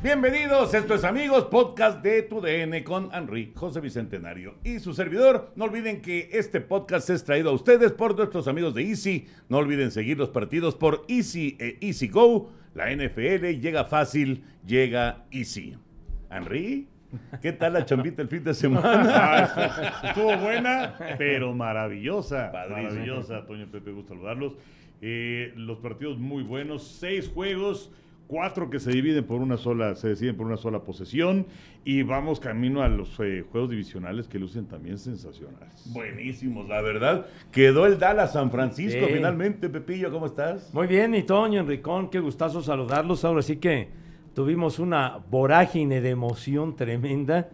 Bienvenidos, esto es Amigos, podcast de Tu DN con Henry José Bicentenario y su servidor. No olviden que este podcast es traído a ustedes por nuestros amigos de Easy. No olviden seguir los partidos por Easy e Easy Go. La NFL llega fácil, llega Easy. Henry, ¿qué tal la chambita el fin de semana? Ah, estuvo buena, pero maravillosa. Padrísimo. Maravillosa, Toño Pepe, gusto saludarlos. Eh, los partidos muy buenos, seis juegos, cuatro que se dividen por una sola, se deciden por una sola posesión. Y vamos camino a los eh, juegos divisionales que lucen también sensacionales. Buenísimos, la verdad. Quedó el Dallas San Francisco Sí. finalmente. Pepillo, ¿cómo estás? Muy bien, y Toño, Enricón, qué gustazo saludarlos. Ahora sí que tuvimos una vorágine de emoción tremenda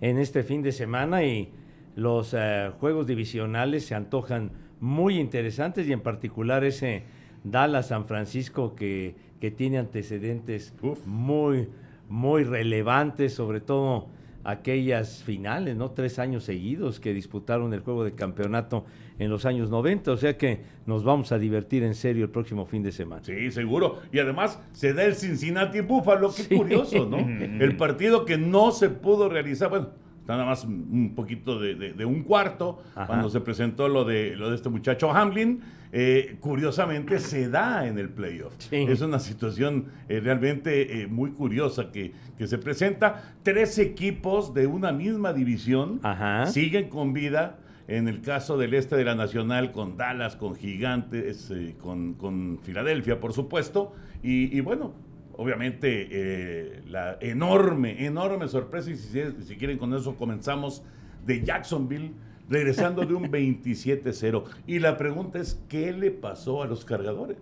en este fin de semana y los eh, juegos divisionales se antojan muy interesantes y en particular ese Dallas-San Francisco que, que tiene antecedentes Uf. muy, muy relevantes, sobre todo aquellas finales, ¿no? Tres años seguidos que disputaron el juego de campeonato en los años 90, o sea que nos vamos a divertir en serio el próximo fin de semana. Sí, seguro. Y además se da el Cincinnati Buffalo, qué Sí. curioso, ¿no? el partido que no se pudo realizar, bueno, nada más un poquito de, de- de un cuarto, Ajá. cuando se presentó lo de, lo de este muchacho Hamlin, eh, curiosamente se da en el playoff. Sí. Es una situación eh, realmente eh, muy curiosa que, que se presenta. Tres equipos de una misma división Ajá. siguen con vida. En el caso del este de la Nacional, con Dallas, con Gigantes, con, con Filadelfia, por supuesto. Y, y bueno, obviamente eh, la enorme, enorme sorpresa, y si, si quieren con eso comenzamos, de Jacksonville, regresando de un 27-0. Y la pregunta es, ¿qué le pasó a los cargadores?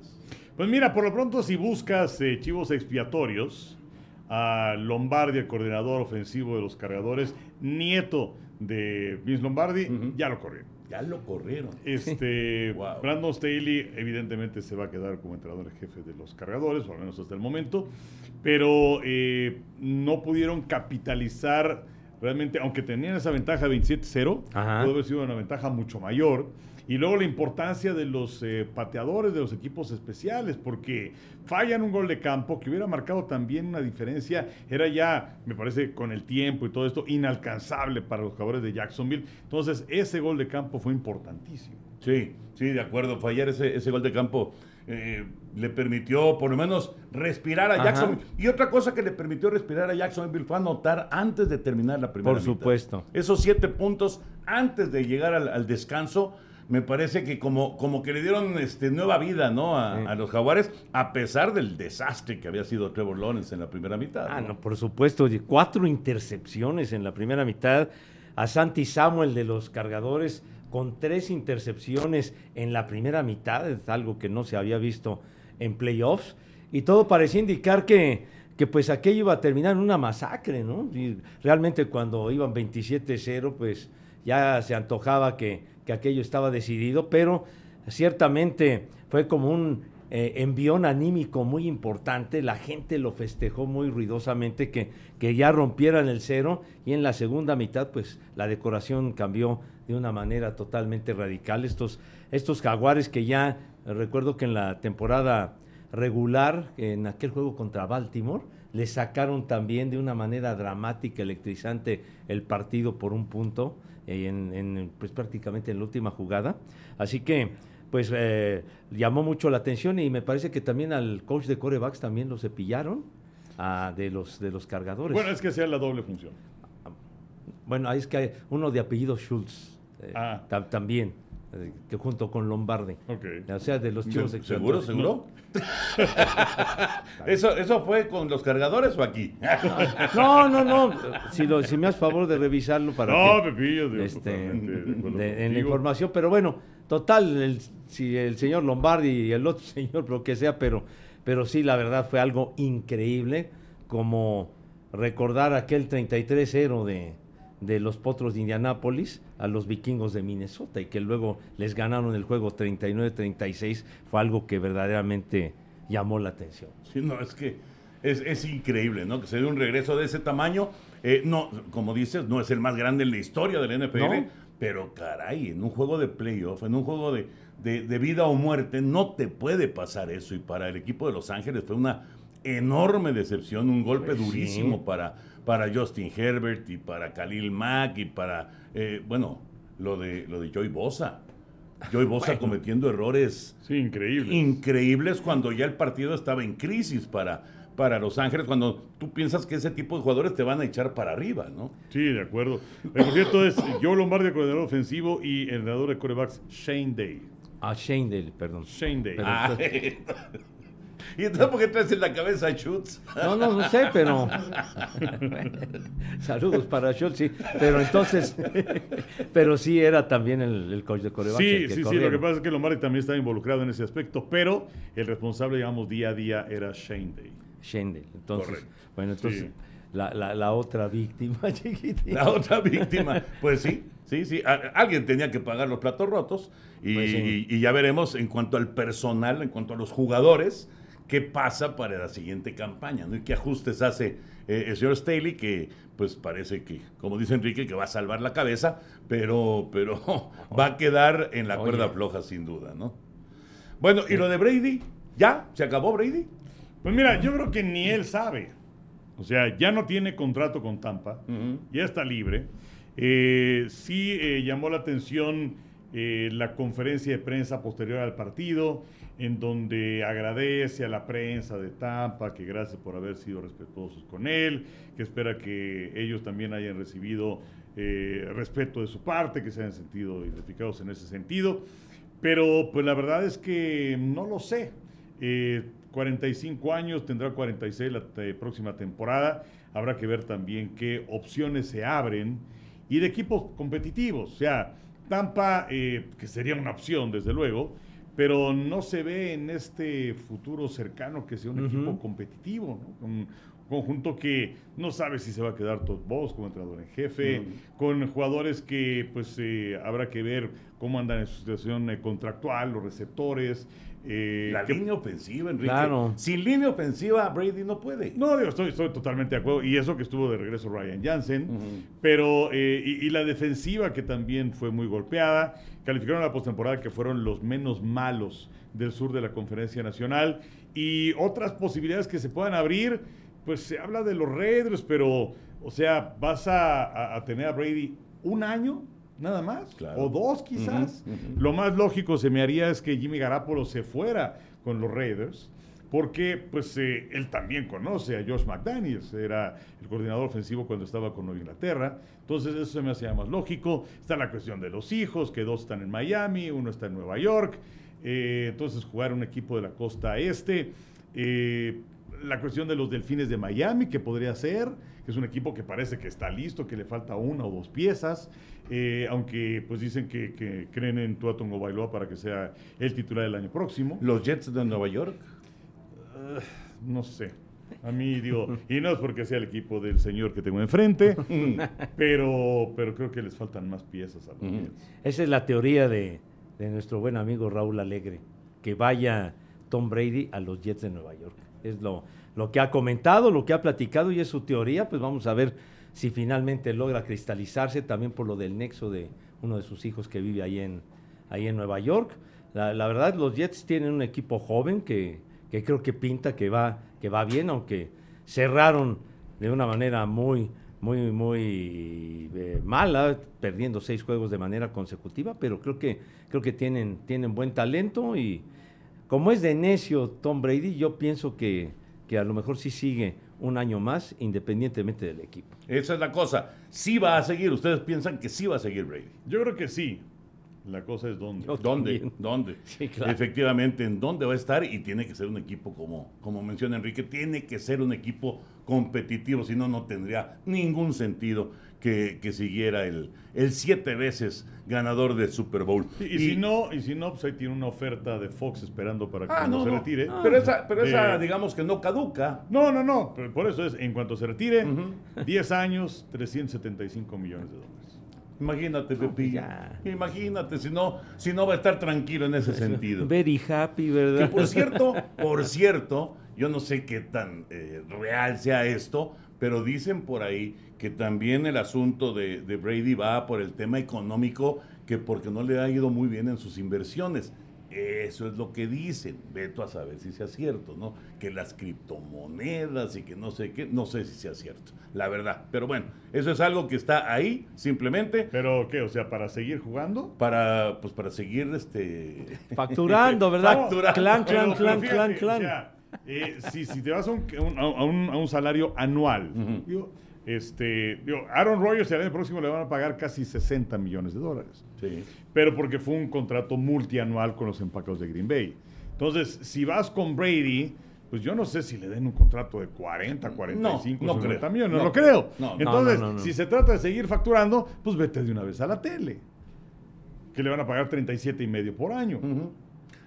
Pues mira, por lo pronto, si buscas eh, chivos expiatorios, a Lombardi, el coordinador ofensivo de los cargadores, nieto de Vince Lombardi, ya lo corrieron. Ya lo corrieron. Este, Wow. Brandon Staley evidentemente se va a quedar como entrenador en jefe de los cargadores, o al menos hasta el momento, pero eh, no pudieron capitalizar realmente, aunque tenían esa ventaja de 27-0, Ajá. pudo haber sido una ventaja mucho mayor. Y luego la importancia de los eh, pateadores de los equipos especiales, porque fallan un gol de campo que hubiera marcado también una diferencia. Era ya, me parece, con el tiempo y todo esto, inalcanzable para los jugadores de Jacksonville. Entonces, ese gol de campo fue importantísimo. Sí, sí, de acuerdo. Fallar ese, ese gol de campo eh, le permitió por lo menos respirar a Ajá. Jacksonville. Y otra cosa que le permitió respirar a Jacksonville fue anotar antes de terminar la primera Por mitad. supuesto. Esos siete puntos antes de llegar al, al descanso. Me parece que como, como que le dieron este, nueva vida ¿no? a, Sí. a los jaguares, a pesar del desastre que había sido Trevor Lawrence en la primera mitad. Ah, no, por supuesto, cuatro intercepciones en la primera mitad. A Santi Samuel de los cargadores con tres intercepciones en la primera mitad, es algo que no se había visto en playoffs. Y todo parecía indicar que, que pues aquello iba a terminar en una masacre, ¿no? Y realmente cuando iban 27-0, pues ya se antojaba que, que aquello estaba decidido, pero ciertamente fue como un eh, envión anímico muy importante, la gente lo festejó muy ruidosamente que, que ya rompieran el cero y en la segunda mitad pues la decoración cambió de una manera totalmente radical. Estos, estos jaguares que ya recuerdo que en la temporada regular, en aquel juego contra Baltimore, le sacaron también de una manera dramática, electrizante el partido por un punto, en, en, pues prácticamente en la última jugada. Así que pues eh, llamó mucho la atención y me parece que también al coach de corebacks también lo cepillaron ah, de, los, de los cargadores. Bueno, es que sea la doble función. Bueno, ahí es que hay uno de apellido Schultz eh, Ah. ta- también. Que junto con Lombardi. Ok. O sea, de los chivos Se- ¿Seguro, seguro? ¿Eso, ¿Eso fue con los cargadores o aquí? No, no, no. Si, lo, si me haces favor de revisarlo para No, que- Pepillo, digo, este, de en la información, pero bueno, total, el- si el señor Lombardi y el otro señor, lo que sea, pero, pero sí, la verdad fue algo increíble, como recordar aquel 33-0 de, de los Potros de Indianápolis a los vikingos de Minnesota y que luego les ganaron el juego 39-36, fue algo que verdaderamente llamó la atención. Sí, no, es que es, es increíble, ¿no? Que se dé un regreso de ese tamaño. Eh, no, como dices, no es el más grande en la historia del NFL, No. pero caray, en un juego de playoff, en un juego de, de- de vida o muerte, no te puede pasar eso. Y para el equipo de Los Ángeles fue una enorme decepción, un golpe Pues sí. durísimo para, para Justin Herbert y para Khalil Mack y para, eh, bueno, lo de, lo de Joey Bosa. Joey Bosa cometiendo errores Sí, increíble. increíbles cuando ya el partido estaba en crisis para, para Los Ángeles, cuando tú piensas que ese tipo de jugadores te van a echar para arriba, ¿no? Sí, de acuerdo. Eh, Por cierto, es Joe Lombardi, coordinador ofensivo, y el entrenador de corebacks, Shane Day. A Shane Dale, perdón. Shane Day. Pero- Ah, ¿Y entonces por qué traes en la cabeza a Schutz? No, no, no sé, pero. Saludos para Schultz, sí. Pero entonces. pero sí era también el, el coach de coreback. Sí, sí, sí. Lo que pasa es que Lombardi también estaba involucrado en ese aspecto, pero el responsable, digamos, día a día era Shane Day. Shane Dale. Entonces, Correcto. bueno, entonces. Sí. La, la, la otra víctima, chiquitín. La otra víctima. Pues sí, sí, sí. Alguien tenía que pagar los platos rotos y, Pues sí. y- y ya veremos en cuanto al personal, en cuanto a los jugadores, qué pasa para la siguiente campaña, ¿no? Y qué ajustes hace eh, el señor Staley, que pues parece que, como dice Enrique, que va a salvar la cabeza, pero, pero va a quedar en la Oye. cuerda floja sin duda, ¿no? Bueno, ¿y lo de Brady? ¿Ya? ¿Se acabó Brady? Pues mira, yo creo que ni él sabe. O sea, ya no tiene contrato con Tampa, ya está libre. Eh, sí eh, llamó la atención eh, la conferencia de prensa posterior al partido, en donde agradece a la prensa de Tampa, que gracias por haber sido respetuosos con él, que espera que ellos también hayan recibido eh, respeto de su parte, que se hayan sentido identificados en ese sentido. Pero pues la verdad es que no lo sé. Eh, 45 años, tendrá 46 la próxima temporada. Habrá que ver también qué opciones se abren y de equipos competitivos. O sea, Tampa, eh, que sería una opción, desde luego, pero no se ve en este futuro cercano que sea un equipo competitivo, ¿no? Un conjunto que no sabe si se va a quedar Todd Bowles como entrenador en jefe, con jugadores que pues eh, habrá que ver cómo andan en su situación eh, contractual, los receptores. Eh, La que- línea ofensiva, Enrique. Claro. Sin línea ofensiva, Brady no puede. No, digo, estoy, estoy totalmente de acuerdo. Y eso que estuvo de regreso Ryan Jansen. Pero, eh, y, y la defensiva que también fue muy golpeada. Calificaron a la postemporada que fueron los menos malos del sur de la Conferencia Nacional. Y otras posibilidades que se puedan abrir, pues se habla de los Raiders, pero, o sea, vas a, a- a tener a Brady un año. Nada más, Claro. o dos quizás. Lo más lógico se me haría es que Jimmy Garapolo se fuera con los Raiders, porque pues eh, él también conoce a Josh McDaniels, era el coordinador ofensivo cuando estaba con Nueva Inglaterra, entonces eso se me hacía más lógico. Está la cuestión de los hijos, que dos están en Miami, uno está en Nueva York, eh, entonces jugar un equipo de la costa este. eh, la cuestión de los delfines de Miami, que podría ser, que es un equipo que parece que está listo, que le falta una o dos piezas, eh, aunque pues dicen que, que creen en Tua Tongo Bailoa para que sea el titular del año próximo. Los Jets de Nueva York. No sé. A mí digo, y no es porque sea el equipo del señor que tengo enfrente, pero, pero creo que les faltan más piezas a los. Jets. Esa es la teoría de, de nuestro buen amigo Raúl Alegre, que vaya Tom Brady a los Jets de Nueva York. Es lo, lo que ha comentado, lo que ha platicado y es su teoría, pues vamos a ver si finalmente logra cristalizarse también por lo del nexo de uno de sus hijos que vive ahí en, ahí en Nueva York. La, la verdad, los Jets tienen un equipo joven que, que creo que pinta que va, que va bien, aunque cerraron de una manera muy, muy, muy eh, mala, perdiendo seis juegos de manera consecutiva, pero creo que, creo que tienen, tienen buen talento y como es de necio Tom Brady, yo pienso que, que a lo mejor sí sigue un año más, independientemente del equipo. Esa es la cosa. Sí va a seguir. Ustedes piensan que sí va a seguir Brady. Yo creo que sí. La cosa es dónde. Yo ¿Dónde? también. ¿Dónde? Sí, claro. Efectivamente, en dónde va a estar y tiene que ser un equipo como, como menciona Enrique, tiene que ser un equipo competitivo, si no, no tendría ningún sentido que, que siguiera el, el siete veces ganador del Super Bowl. Y, y si no, y si no, pues ahí tiene una oferta de Fox esperando para que Ah, cuando no, se no. retire. Pero esa, pero esa Eh, digamos que no caduca. No, no, no. pero Por eso es, en cuanto se retire, 10 años, 375 millones de dólares. Imagínate, Pepillo. ya. Imagínate, si no, si no va a estar tranquilo en ese sentido. Very happy, Que ¿verdad? por cierto, por cierto, yo no sé qué tan eh, real sea esto, pero dicen por ahí que también el asunto de, de Brady va por el tema económico, que porque no le ha ido muy bien en sus inversiones. Eso es lo que dicen. Veto a saber si sea cierto, ¿no? Que las criptomonedas y que no sé qué, no sé si sea cierto, la verdad. Pero bueno, eso es algo que está ahí simplemente Pero, ¿qué? O sea, para seguir jugando. para, pues para seguir este Facturando, ¿verdad? Facturando. Clan, clan, clan, clan, clan. o sea, eh, si, si te vas a un, a un- a un salario anual, digo, este, digo, Aaron Rodgers el año próximo le van a pagar casi 60 millones de dólares. sí. pero porque fue un contrato multianual con los empacados de Green Bay. Entonces, si vas con Brady, pues yo no sé si le den un contrato de 40, 45, no 50 creo. millones, no, No lo creo. No, no, Entonces, no, no, no. si se trata de seguir facturando, pues vete de una vez a la tele. Que le van a pagar 37 y medio por año. Ujú.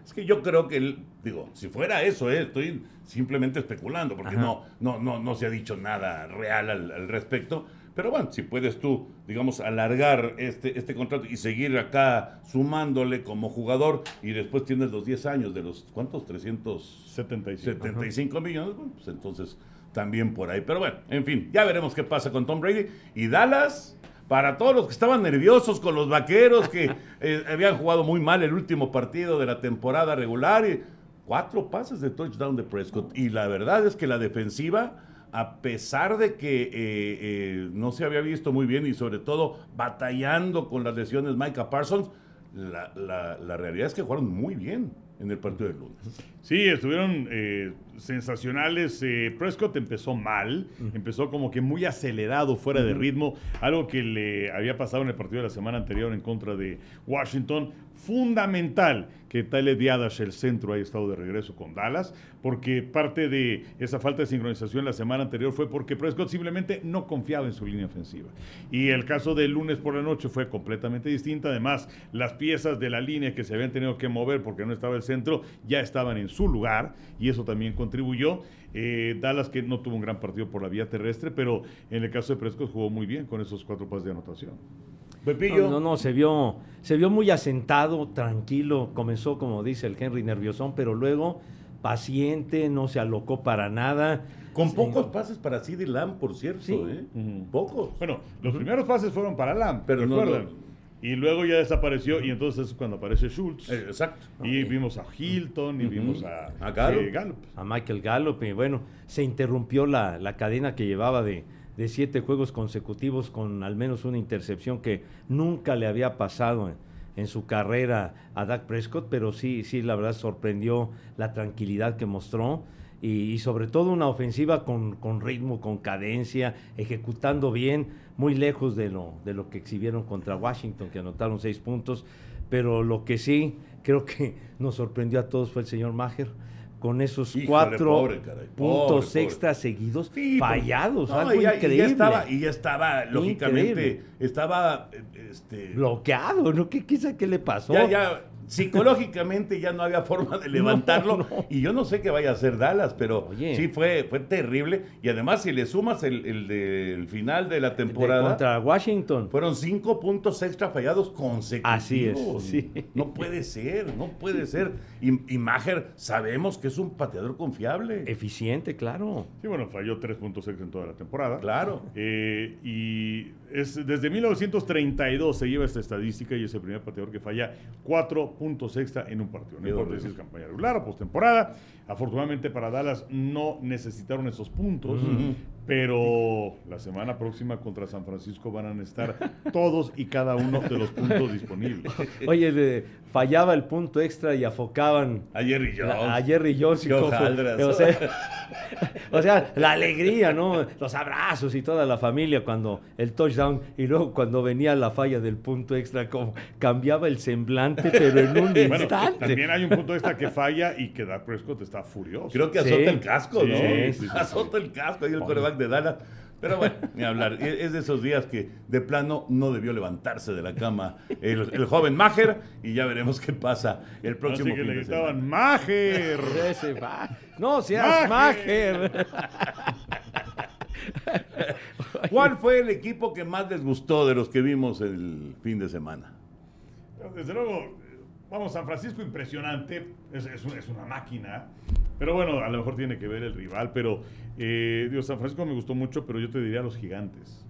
Es que yo creo que, el- digo, si fuera eso, eh, estoy simplemente especulando, porque Ajá. no, no, no, no se ha dicho nada real al, al respecto. Pero bueno, si puedes tú, digamos, alargar este, este contrato y seguir acá sumándole como jugador y después tienes los 10 años de los, ¿cuántos? 375 75. millones, bueno, pues entonces también por ahí. Pero bueno, en fin, ya veremos qué pasa con Tom Brady. Y Dallas, para todos los que estaban nerviosos con los vaqueros, que eh, habían jugado muy mal el último partido de la temporada regular, y cuatro pases de touchdown de Prescott. Y la verdad es que la defensiva, a pesar de que eh, eh, no se había visto muy bien y sobre todo batallando con las lesiones Micah Parsons, la, la- la realidad es que jugaron muy bien en el partido del lunes. Sí, estuvieron eh, sensacionales. Eh, Prescott empezó mal, empezó como que muy acelerado, fuera de ritmo, algo que le había pasado en el partido de la semana anterior en contra de Washington. Fundamental que Tyler Biadash, el centro, haya estado de regreso con Dallas, porque parte de esa falta de sincronización la semana anterior fue porque Prescott simplemente no confiaba en su línea ofensiva. Y el caso del lunes por la noche fue completamente distinta. Además, las piezas de la línea que se habían tenido que mover porque no estaba el centro ya estaban en su lugar y eso también contribuyó. Eh, Dallas que no tuvo un gran partido por la vía terrestre, pero en el caso de Prescott jugó muy bien con esos cuatro pases de anotación. Pepillo. No, no, no, se vio, se vio muy asentado, tranquilo. Comenzó, como dice el Henry, nerviosón, pero luego paciente, no se alocó para nada. Con Sí. pocos pases para CD Lamb, por cierto, Sí. ¿eh? Pocos. Bueno, los primeros pases fueron para Lamb, Pero no, ¿recuerdan? no. Y luego ya desapareció y entonces es cuando aparece Schultz. Eh, exacto. y vimos a Hilton y vimos a, A Gallup. eh, Gallup. a Michael Gallup y bueno, se interrumpió la, la cadena que llevaba de, de siete juegos consecutivos con al menos una intercepción que nunca le había pasado en, su carrera a Dak Prescott, pero sí, sí, la verdad sorprendió la tranquilidad que mostró y, y sobre todo una ofensiva con, con ritmo, con cadencia, ejecutando bien, muy lejos de lo, de lo que exhibieron contra Washington, que anotaron seis puntos, pero lo que sí creo que nos sorprendió a todos fue el señor Maher con esos Híjole, cuatro pobre, caray, puntos pobre, pobre. extras seguidos Sí, fallados, no, algo y ya, y increíble. ya estaba, y ya estaba, lógicamente, Increíble. estaba, eh, este, bloqueado, ¿no? ¿Qué, qué, qué le pasó? ya, ya, psicológicamente ya no había forma de levantarlo. No, no. Y yo no sé qué vaya a hacer Dallas, pero Oye. sí fue, fue terrible. Y además, si le sumas el, el del final de la De- temporada, contra Washington. fueron cinco puntos extra fallados consecutivos. Así es, sí. No puede ser, no puede ser. Y, y Maher sabemos que es un pateador confiable. Eficiente, claro. Sí, bueno, falló tres puntos extra en toda la temporada. Claro. Eh, y es, desde 1932 se lleva esta estadística y es el primer pateador que falla cuatro puntos extra en un partido. No importa si es campaña regular o postemporada. Afortunadamente para Dallas no necesitaron esos puntos, pero la semana próxima contra San Francisco van a necesitar todos y cada uno de los puntos disponibles. Oye, de- fallaba el punto extra y afocaban A Jerry Jones. a Jerry Jones. y o sea, O sea, la alegría, ¿no? Los abrazos y toda la familia cuando el touchdown y luego cuando venía la falla del punto extra, como cambiaba el semblante, pero en un Bueno, instante. también hay un punto extra que falla y que Dak Prescott está furioso. Creo que Sí. azota el casco, ¿no? Sí, sí, sí, sí. azota el casco ahí el coreback de Dallas. Pero bueno, ni hablar. Es de esos días que de plano no debió levantarse de la cama el, el joven Maher y ya veremos qué pasa el próximo Así que fin le gritaban ¡Mager! No seas Mager. Mager. ¿Cuál fue el equipo que más les gustó de los que vimos el fin de semana? Desde luego, vamos, San Francisco impresionante, es, es una máquina, pero bueno, a lo mejor tiene que ver el rival, pero eh, San Francisco me gustó mucho, pero yo te diría los gigantes.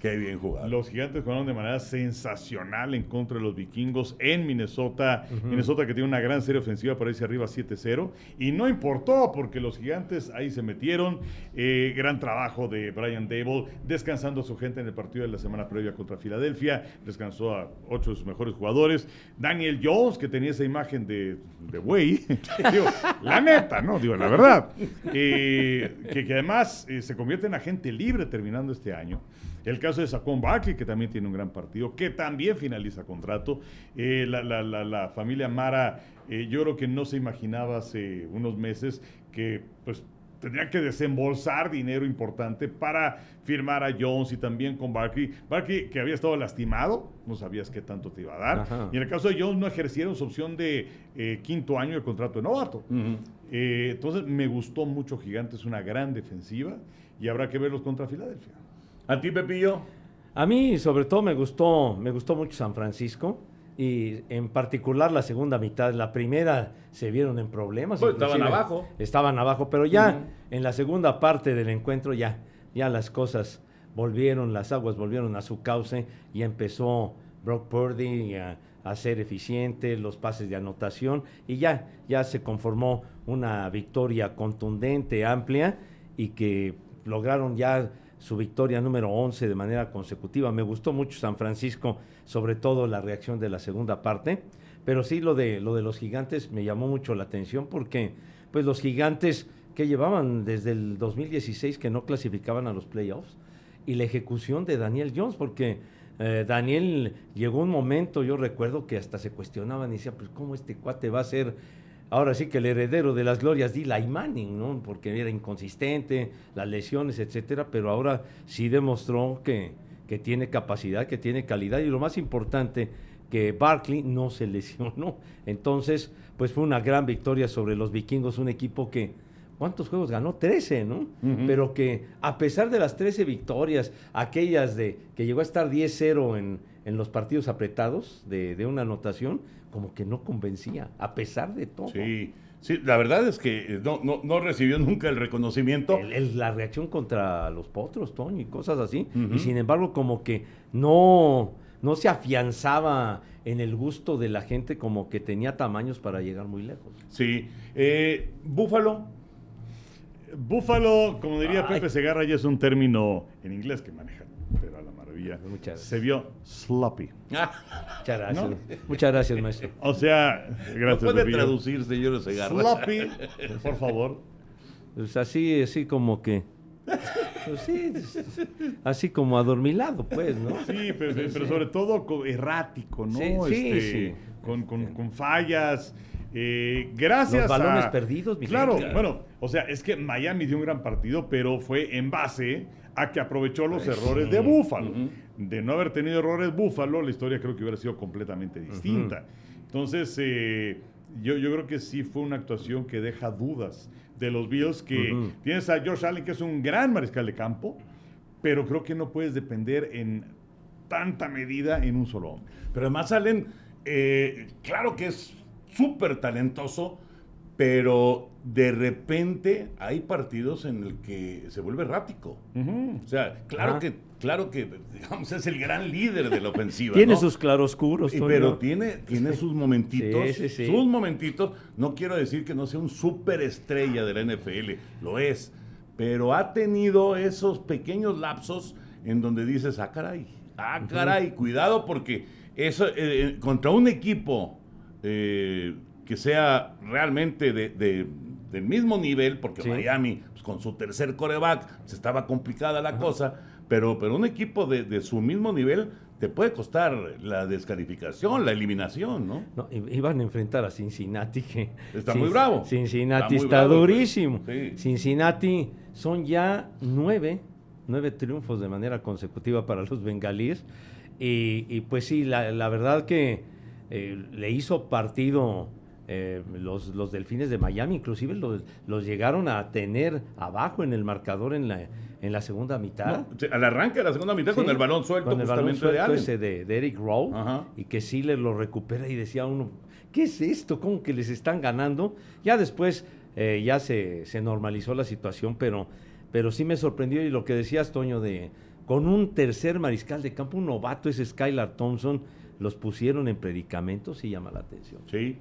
Qué bien jugado. Los gigantes jugaron de manera sensacional en contra de los vikingos en Minnesota. Minnesota que tiene una gran serie ofensiva para irse arriba 7-0. Y no importó porque los gigantes ahí se metieron. Eh, gran trabajo de Brian Dable, descansando a su gente en el partido de la semana previa contra Filadelfia. Descansó a ocho de sus mejores jugadores. Daniel Jones, que tenía esa imagen de, de güey. Digo, la neta, ¿no? Digo, la verdad. Eh, que, que además eh, se convierte en agente libre terminando este año. El caso de Saquon Barkley, que también tiene un gran partido, que también finaliza contrato. Eh, la, la- la- la familia Mara, eh, yo creo que no se imaginaba hace unos meses que pues tendría que desembolsar dinero importante para firmar a Jones y también con Barkley. Barkley, que había estado lastimado, no sabías qué tanto te iba a dar. Ajá. Y en el caso de Jones, no ejercieron su opción de eh, quinto año de contrato de novato. Eh, entonces, me gustó mucho Gigantes, una gran defensiva, y habrá que verlos contra Filadelfia. ¿A ti, Pepillo? A mí, sobre todo, me gustó, me gustó mucho San Francisco. Y en particular la segunda mitad. La primera se vieron en problemas. Pues, estaban abajo. Estaban abajo, pero ya en la segunda parte del encuentro ya, ya las cosas volvieron, las aguas volvieron a su cauce y empezó Brock Purdy a, a ser eficiente, los pases de anotación y ya, ya se conformó una victoria contundente, amplia y que lograron ya su victoria número 11 de manera consecutiva. Me gustó mucho San Francisco, sobre todo la reacción de la segunda parte, pero sí lo de, lo de los gigantes me llamó mucho la atención porque pues los gigantes que llevaban desde el 2016 que no clasificaban a los playoffs y la ejecución de Daniel Jones, porque eh, Daniel llegó un momento, yo recuerdo que hasta se cuestionaban y decían, pues cómo este cuate va a ser ahora sí que el heredero de las glorias de Eli Manning, ¿no? Porque era inconsistente, las lesiones, etcétera, pero ahora sí demostró que, que tiene capacidad, que tiene calidad y lo más importante, que Barkley no se lesionó. Entonces, pues fue una gran victoria sobre los vikingos, un equipo que, ¿cuántos juegos ganó? 13, ¿no? Pero que a pesar de las 13 victorias, aquellas de que llegó a estar 10-0 en, en los partidos apretados de, de una anotación, como que no convencía, a pesar de todo. Sí, sí, la verdad es que eh, no, no, no recibió nunca el reconocimiento. El- el- la reacción contra los potros, Toño, y cosas así. Y sin embargo, como que no, no se afianzaba en el gusto de la gente, como que tenía tamaños para llegar muy lejos. Sí. Eh, Búfalo. Búfalo, como diría Ay. Pepe Segarra, ya es un término en inglés que maneja, pero a la maravilla. Muchas Se vio sloppy. Muchas gracias. ¿No? Muchas gracias, maestro. O sea, No gracias, puede Pepillo. traducir, señor Segarra. Sloppy, por favor. Pues así, así como que. pues sí, así como adormilado, pues, ¿no? Sí, pero, pero sobre todo co- errático, ¿no? Sí, sí, Este, sí. Con, con- con fallas. Eh, gracias Los balones a- perdidos, mi Claro, gente. bueno, o sea, es que Miami dio un gran partido, pero fue en base a que aprovechó los Pues errores de Búfalo. De no haber tenido errores Búfalo, la historia creo que hubiera sido completamente distinta. Entonces, eh, yo, yo creo que sí fue una actuación que deja dudas de los Bills, que Ujú. tienes a Josh Allen, que es un gran mariscal de campo, pero creo que no puedes depender en tanta medida en un solo hombre. Pero además salen, eh, claro que es súper talentoso, pero de repente hay partidos en el que se vuelve errático. O sea, claro Ajá. que, claro que, digamos, es el gran líder de la ofensiva. Tiene ¿no? sus claroscuros, Toño. pero tiene, tiene sus momentitos, Sí, sí, sí. sus momentitos. No quiero decir que no sea un superestrella de la NFL, lo es, pero ha tenido esos pequeños lapsos en donde dices, ah, caray, ah, caray, cuidado porque eso eh, eh, contra un equipo eh, que sea realmente de, de- del mismo nivel, porque Sí. Miami, pues, con su tercer coreback, se estaba complicada la cosa, pero, pero un equipo de, de su mismo nivel te puede costar la descalificación, la eliminación, ¿no? No, iban a enfrentar a Cincinnati que Está muy bravo. Cincinnati Está está, muy bravo, durísimo. pues. Sí. Cincinnati son ya nueve, nueve triunfos de manera consecutiva para los bengalíes. Y, y pues sí, la, la verdad que eh, le hizo partido eh, los, los delfines de Miami, inclusive los, los llegaron a tener abajo en el marcador en la, en la segunda mitad. No, sí, al arranque de la segunda mitad con Sí, el balón suelto con el balón de suelto ese de, de Eric Rowe Ajá. y que sí le lo recupera y decía uno, ¿qué es esto? ¿Cómo que les están ganando? Ya después eh, ya se, se normalizó la situación, pero, pero sí me sorprendió y lo que decías, Toño, de con un tercer mariscal de campo, un novato, ese Skylar Thompson, los pusieron en predicamentos y llama la atención. Sí.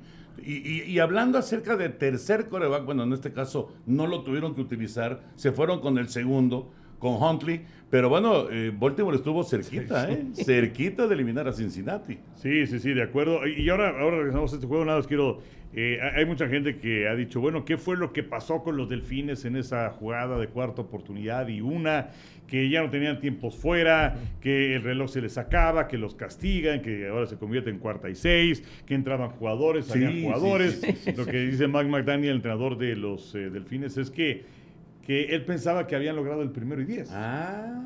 Y, y- y hablando acerca de tercer coreback, bueno, en este caso no lo tuvieron que utilizar, se fueron con el segundo, con Huntley, pero bueno, eh, Baltimore estuvo cerquita, ¿eh? Cerquita de eliminar a Cincinnati. Sí, sí, sí, de acuerdo. Y ahora, ahora regresamos a este juego, nada más quiero... eh, hay mucha gente que ha dicho, bueno, ¿qué fue lo que pasó con los delfines en esa jugada de cuarta oportunidad y una? Que ya no tenían tiempos fuera, que el reloj se les acaba, que los castigan, que ahora se convierte en cuarta y seis, que entraban jugadores, Sí, jugadores. Lo que dice Mike McDaniel, el entrenador de los eh, delfines, es que, que él pensaba que habían logrado el primero y diez. Ah,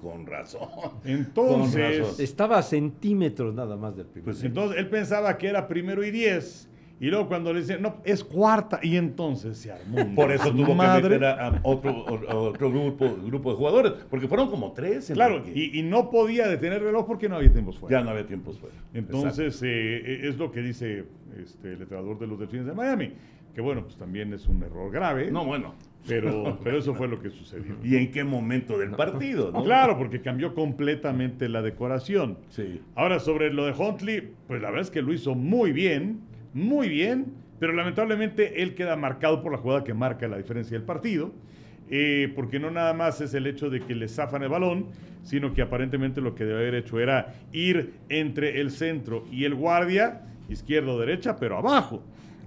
con razón. Entonces, Con razón. Estaba a centímetros nada más del primer. Pues. Entonces él pensaba que era primero y diez. Y luego cuando le dicen, no, es cuarta. Y entonces se armó. un Por eso tuvo desmadre. que meter a, a otro, a otro grupo, grupo de jugadores, porque fueron como tres. Claro, y, y no podía detener el reloj porque no había tiempos fuera. ya no había tiempos fuera. Entonces, eh, es lo que dice este, el entrenador de los Delfines de Miami. Que bueno, pues también es un error grave. No, bueno. Pero, pero eso fue lo que sucedió. ¿Y en qué momento del partido? no? Claro, porque cambió completamente la decoración. Sí. Ahora, sobre lo de Huntley, pues la verdad es que lo hizo muy bien, muy bien, pero lamentablemente él queda marcado por la jugada que marca la diferencia del partido, eh, porque no nada más es el hecho de que le zafan el balón, sino que aparentemente lo que debe haber hecho era ir entre el centro y el guardia, izquierda o derecha, pero abajo.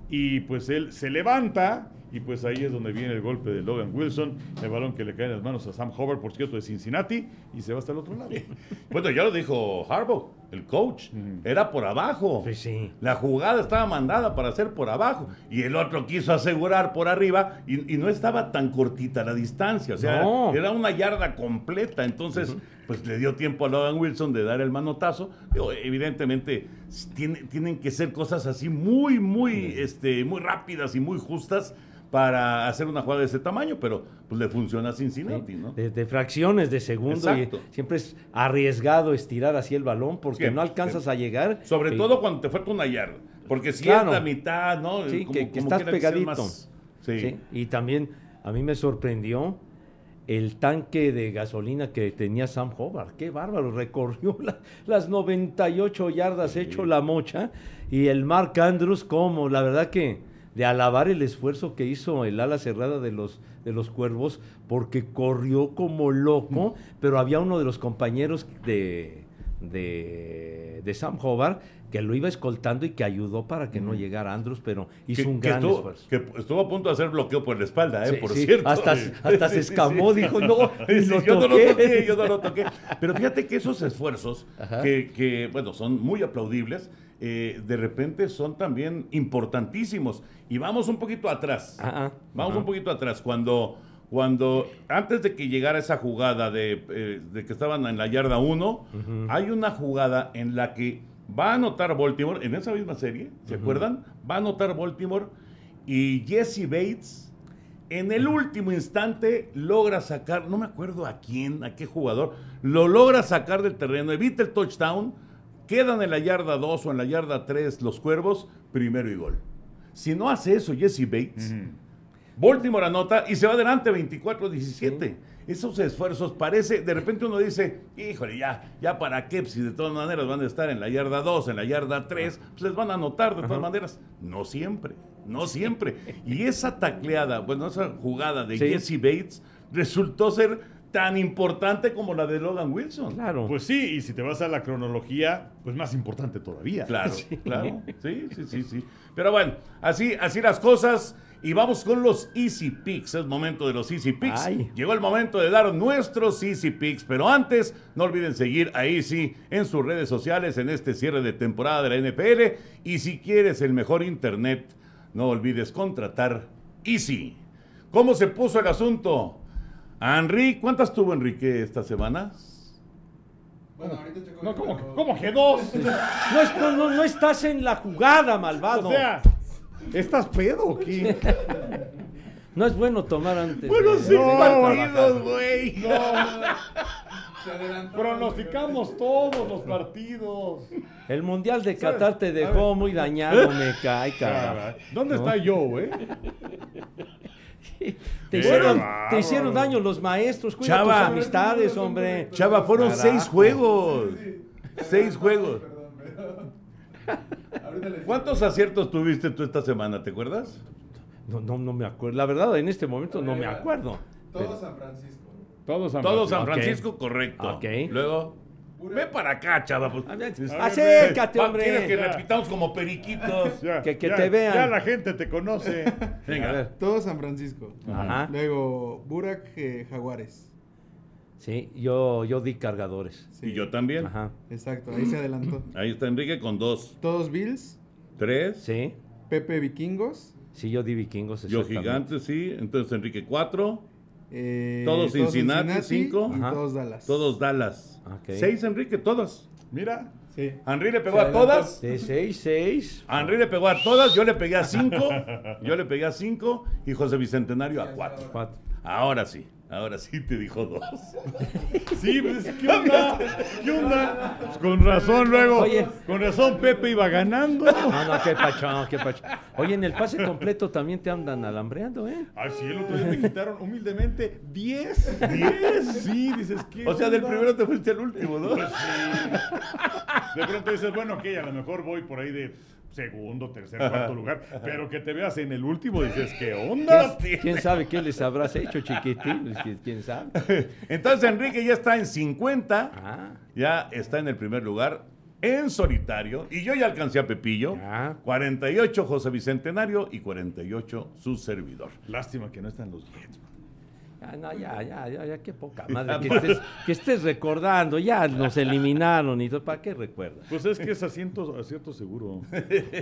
Y pues él se levanta y pues ahí es donde viene el golpe de Logan Wilson, el balón que le cae en las manos a Sam Hubbard, por cierto, de Cincinnati, y se va hasta el otro lado. Bueno, ya lo dijo Harbaugh, el coach. Era por abajo. Pues sí. La jugada estaba mandada para ser por abajo. Y el otro quiso asegurar por arriba y, y no estaba tan cortita la distancia. O sea, No. era una yarda completa. Entonces, pues le dio tiempo a Logan Wilson de dar el manotazo. Digo, evidentemente, tiene- tienen que ser cosas así muy, muy, este, muy rápidas y muy justas para hacer una jugada de ese tamaño, pero pues le funciona a Cincinnati, ¿no? De, de fracciones de segundo Exacto. y siempre es arriesgado estirar así el balón porque Siempre, no alcanzas a llegar. Sobre todo cuando te falta una yarda. Porque si Claro. es la mitad, ¿no? Sí, Como- que, que como estás pegadito. más- Sí. Sí, Y también a mí me sorprendió el tanque de gasolina que tenía Sam Hobart. Qué bárbaro, recorrió la- las 98 yardas hecho la mocha. Y el Mark Andrews, como, la verdad que de alabar el esfuerzo que hizo el ala cerrada de los, de los cuervos, porque corrió como loco, pero había uno de los compañeros de, de, de Sam Hobart que lo iba escoltando y que ayudó para que no llegara Andrews, pero hizo Que, un que gran estuvo, esfuerzo. que estuvo a punto de hacer bloqueo por la espalda, ¿eh? Sí, por sí, cierto. hasta- hasta se Sí, escamó, dijo, "No, lo yo no lo toqué". yo no lo toqué. Pero fíjate que esos esfuerzos, que, que, bueno, son muy aplaudibles, eh, de repente son también importantísimos. Y vamos un poquito atrás. Ah, ah. Vamos un poquito atrás. Cuando, cuando antes de que llegara esa jugada de, eh, de que estaban en la yarda 1, hay una jugada en la que va a anotar Baltimore, en esa misma serie, ¿se acuerdan? Va a anotar Baltimore y Jesse Bates en el último instante logra sacar, no me acuerdo a quién, a qué jugador, lo logra sacar del terreno, evita el touchdown, quedan en la yarda 2 o en la yarda 3 los cuervos, primero y gol. Si no hace eso Jesse Bates, Baltimore anota y se va adelante 24-17. Esos esfuerzos parece, de repente uno dice, híjole, ya, ya para qué, si de todas maneras van a estar en la yarda 2, en la yarda 3, pues les van a anotar de todas maneras. No siempre, no siempre. Y esa tacleada, bueno, esa jugada de Sí. Jesse Bates resultó ser tan importante como la de Logan Wilson. Claro. Pues sí, y si te vas a la cronología, pues más importante todavía. Claro, claro. Sí, sí, sí, sí. Pero bueno, así, así las cosas. Y vamos con los Easy Picks. Es momento de los Easy Picks. Ay. Llegó el momento de dar nuestros Easy Picks. Pero antes, no olviden seguir a Easy en sus redes sociales en este cierre de temporada de la NFL. Y si quieres el mejor internet, no olvides contratar Easy. ¿Cómo se puso el asunto? Henry, ¿cuántas tuvo Enrique esta semana? Bueno, ahorita checo. No, ¿cómo, que- cómo que dos? No, es- no, no- no estás en la jugada, malvado. O sea, ¿estás pedo o qué? no es bueno tomar antes. Bueno, de- partidos, trabajar. güey. Se adelantó. Pronosticamos todos los partidos. El Mundial de Qatar te dejó muy dañado, me cae, carajo. ¿Dónde está yo, eh? Te hicieron, te hicieron daño los maestros, cuida Chava. tus amistades, hombre. Chava, fueron Carajo. seis juegos. Seis juegos. Perdón, perdón. ¿Cuántos aciertos tuviste tú esta semana? ¿Te acuerdas? No, no, no me acuerdo. La verdad, en este momento no me acuerdo. Todo San Francisco. Todos San Todo San. Francisco, correcto. Ok. Luego, ve para acá, chava. pues. A Acércate, Va, ¿Quieres que hombre. repitamos como periquitos? Ya, Que- que ya- te vean. Ya la gente te conoce. A Venga. ver. Todo San Francisco. Ajá. Luego, Burak eh, Jaguares. Sí, yo, yo di cargadores. Sí. Y yo también. Ajá. Exacto, ahí se adelantó. Ahí está Enrique con dos. Todos Bills. Tres. Sí, Pepe Vikingos. sí, yo di vikingos. Yo exactamente. gigante, sí. Entonces Enrique cuatro. Eh, Todos Cincinnati, cinco. Y Ajá. todos Dallas. Todos Dallas. Ok. Seis Enrique, todos. Mira, Sí. Henry le pegó a todas. De seis, seis. Henry le pegó a todas, yo le pegué a cinco. yo le pegué a cinco y José Bicentenario a cuatro. Cuatro. Ahora sí, ahora sí te dijo dos. sí, pues, ¿qué onda? ¿Qué onda? Pues, con razón luego. Oye. Con razón Pepe iba ganando. No, no, qué pachón, qué pachón. Oye, en el pase completo también te andan alambreando, ¿eh? Ay, sí, el otro día me quitaron humildemente 10. 10. Sí, dices que. O sea, del primero te fuiste al último, ¿no? De pronto dices, bueno, ok, a lo mejor voy por ahí de segundo, tercer, cuarto lugar. Pero que te veas en el último, dices, ¿qué onda? ¿Quién sabe qué les habrás hecho, chiquitín? ¿Quién- ¿Quién sabe? Entonces Enrique ya está en 50, Ah, ya está en el primer lugar en solitario y yo ya alcancé a Pepillo. Ah. 48 José Bicentenario y 48 su servidor. Lástima que no están los Jets. Ya, no, ya, ya, ya, ya, qué poca madre. Que estés, que estés recordando, ya nos eliminaron y todo. ¿Para qué recuerdas? Pues es que es asiento, acierto seguro.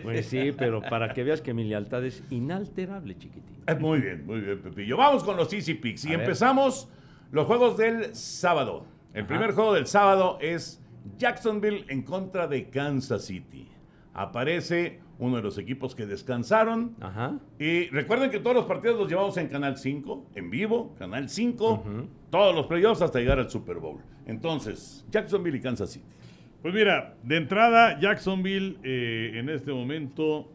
Pues sí, pero para que veas que mi lealtad es inalterable, chiquitín. Eh, Muy bien, muy bien, Pepillo. Vamos con los Easy Picks y A ver. empezamos los juegos del sábado. El Ajá. primer juego del sábado es Jacksonville en contra de Kansas City. Aparece uno de los equipos que descansaron. Ajá. Y recuerden que todos los partidos los llevamos en Canal 5, en vivo, Canal 5, Ujú. todos los playoffs hasta llegar al Super Bowl. Entonces, Jacksonville y Kansas City. Pues mira, de entrada, Jacksonville eh, en este momento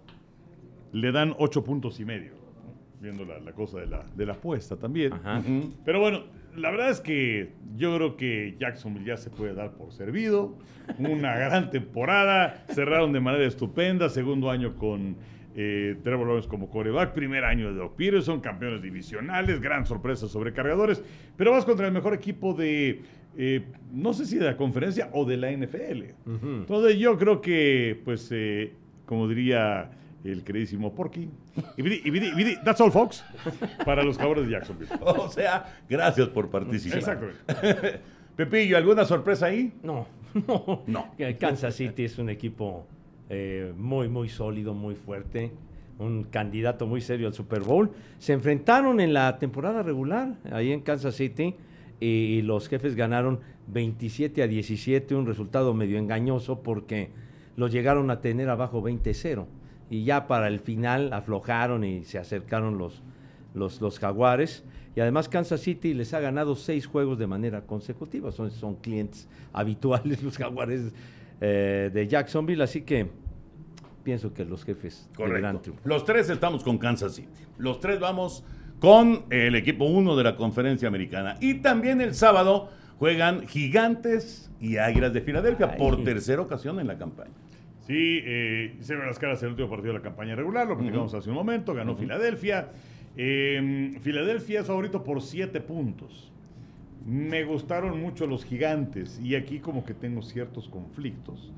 le dan ocho puntos y medio. ¿no? Viendo la, la cosa de la, de la apuesta también. Ajá. Pero bueno, la verdad es que yo creo que Jacksonville ya se puede dar por servido. Una gran temporada. Cerraron de manera estupenda. Segundo año con eh, Trevor Lawrence como coreback. Primer año de Doc Peterson. Campeones divisionales. Gran sorpresa sobre cargadores. Pero vas contra el mejor equipo de. eh, no sé si de la conferencia o de la NFL. Entonces yo creo que, pues, eh, como diría el queridísimo Porky, ibidi, ibidi, ibidi, that's all, folks, para los cabros de Jacksonville. O sea, gracias por participar. Exactamente. Pepillo, ¿alguna sorpresa ahí? No, no. No. Kansas City es un equipo eh, muy, muy sólido, muy fuerte. Un candidato muy serio al Super Bowl. Se enfrentaron en la temporada regular ahí en Kansas City y los jefes ganaron 27 a 17, un resultado medio engañoso porque los llegaron a tener abajo 20-0. Y ya para el final aflojaron y se acercaron los, los, los jaguares. Y además Kansas City les ha ganado seis juegos de manera consecutiva. Son, son clientes habituales los jaguares eh, de Jacksonville. Así que pienso que los jefes Correcto. Los tres estamos con Kansas City. Los tres vamos con el equipo 1 de la conferencia americana. Y también el sábado juegan Gigantes y Águilas de Filadelfia Ay. por tercera ocasión en la campaña. Sí, eh, se ven las caras el último partido de la campaña regular, lo platicamos hace un momento, ganó Filadelfia. Eh, Filadelfia es favorito por 7 puntos. Me gustaron mucho los gigantes y aquí como que tengo ciertos conflictos.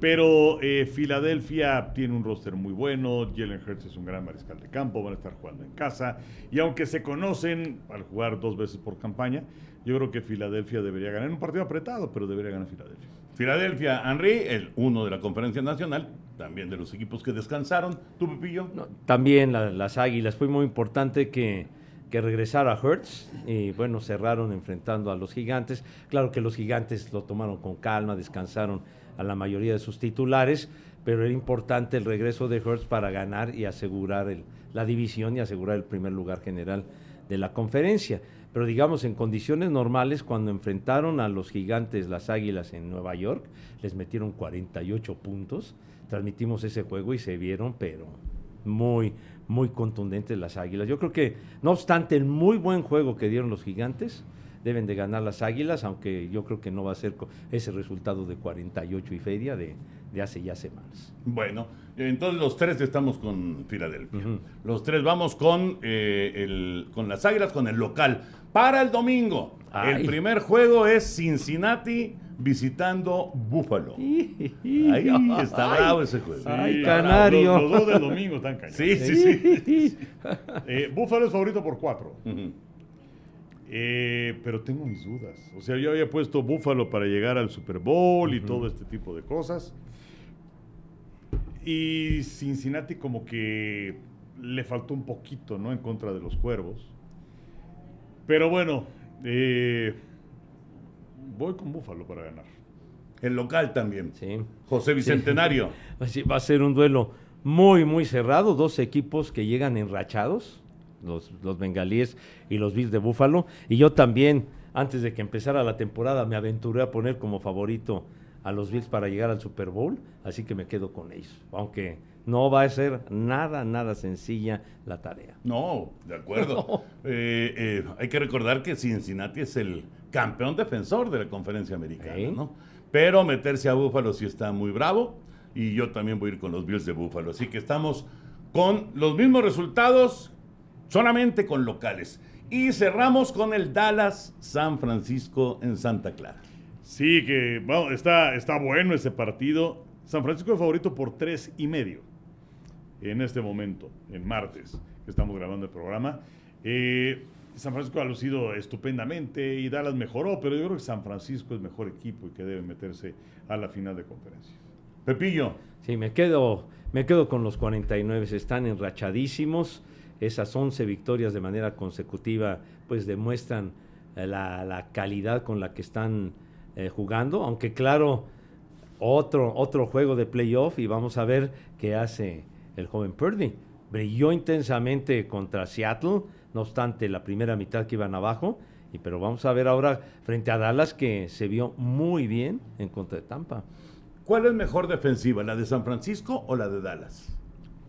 Pero eh, Filadelfia tiene un roster muy bueno, Jalen Hurts es un gran mariscal de campo, van a estar jugando en casa. Y aunque se conocen al jugar dos veces por campaña, yo creo que Filadelfia debería ganar un partido apretado, pero debería ganar Filadelfia. Filadelfia, Henry, el uno de la conferencia nacional, también de los equipos que descansaron. ¿Tú, Pepillo? También la- las Águilas. Fue muy importante que, que regresara Hertz y bueno, cerraron enfrentando a los Gigantes. Claro que los Gigantes lo tomaron con calma, descansaron a la mayoría de sus titulares, pero era importante el regreso de Hertz para ganar y asegurar el- la división y asegurar el primer lugar general de la conferencia. Pero digamos, en condiciones normales, cuando enfrentaron a los gigantes, las águilas en Nueva York, les metieron 48 puntos. Transmitimos ese juego y se vieron, pero muy, muy contundentes las águilas. Yo creo que, no obstante el muy buen juego que dieron los gigantes, deben de ganar las águilas, aunque yo creo que no va a ser ese resultado de 48 y feria de, de hace ya semanas. Bueno, entonces los tres estamos con Filadelfia. Los tres vamos con, eh, el, con las Águilas, con el local. Para el domingo, el primer juego es Cincinnati visitando Buffalo. Ahí está bravo ese juego. Ay, Sí, canario. Los, los dos del domingo están cañones. Sí, sí, sí. Eh, Buffalo es favorito por cuatro. Eh, pero tengo mis dudas. O sea, yo había puesto Buffalo para llegar al Super Bowl y todo este tipo de cosas. Y Cincinnati como que le faltó un poquito, ¿no? En contra de los Cuervos. Pero bueno, eh, voy con Buffalo para ganar. El local también. Sí. José Bicentenario. Así va a ser un duelo muy, muy cerrado. Dos equipos que llegan enrachados, los, los bengalíes y los Bills de Búfalo. Y yo también, antes de que empezara la temporada, me aventuré a poner como favorito a los Bills para llegar al Super Bowl. Así que me quedo con ellos. Aunque no va a ser nada, nada sencilla la tarea. No, de acuerdo. Eh, eh, hay que recordar que Cincinnati es el campeón defensor de la conferencia americana. ¿no? Pero meterse a Búfalo sí está muy bravo. Y yo también voy a ir con los Bills de Búfalo. Así que estamos con los mismos resultados, solamente con locales. Y cerramos con el Dallas San Francisco en Santa Clara. Sí, que bueno, está, está bueno ese partido. San Francisco es favorito por tres y medio en este momento, en martes, que estamos grabando el programa. Eh, San Francisco ha lucido estupendamente y Dallas mejoró, pero yo creo que San Francisco es mejor equipo y que debe meterse a la final de conferencia. Pepillo, Sí, me quedo, me quedo con los 49. Están enrachadísimos. Esas 11 victorias de manera consecutiva, pues demuestran eh, la, calidad con la que están eh, jugando. Aunque claro, otro, otro juego de playoff y vamos a ver qué hace el joven Purdy. Brilló intensamente contra Seattle, no obstante la primera mitad que iban abajo. Y, pero vamos a ver ahora frente a Dallas que se vio muy bien en contra de Tampa. ¿cuál es mejor defensiva, la de San Francisco o la de Dallas?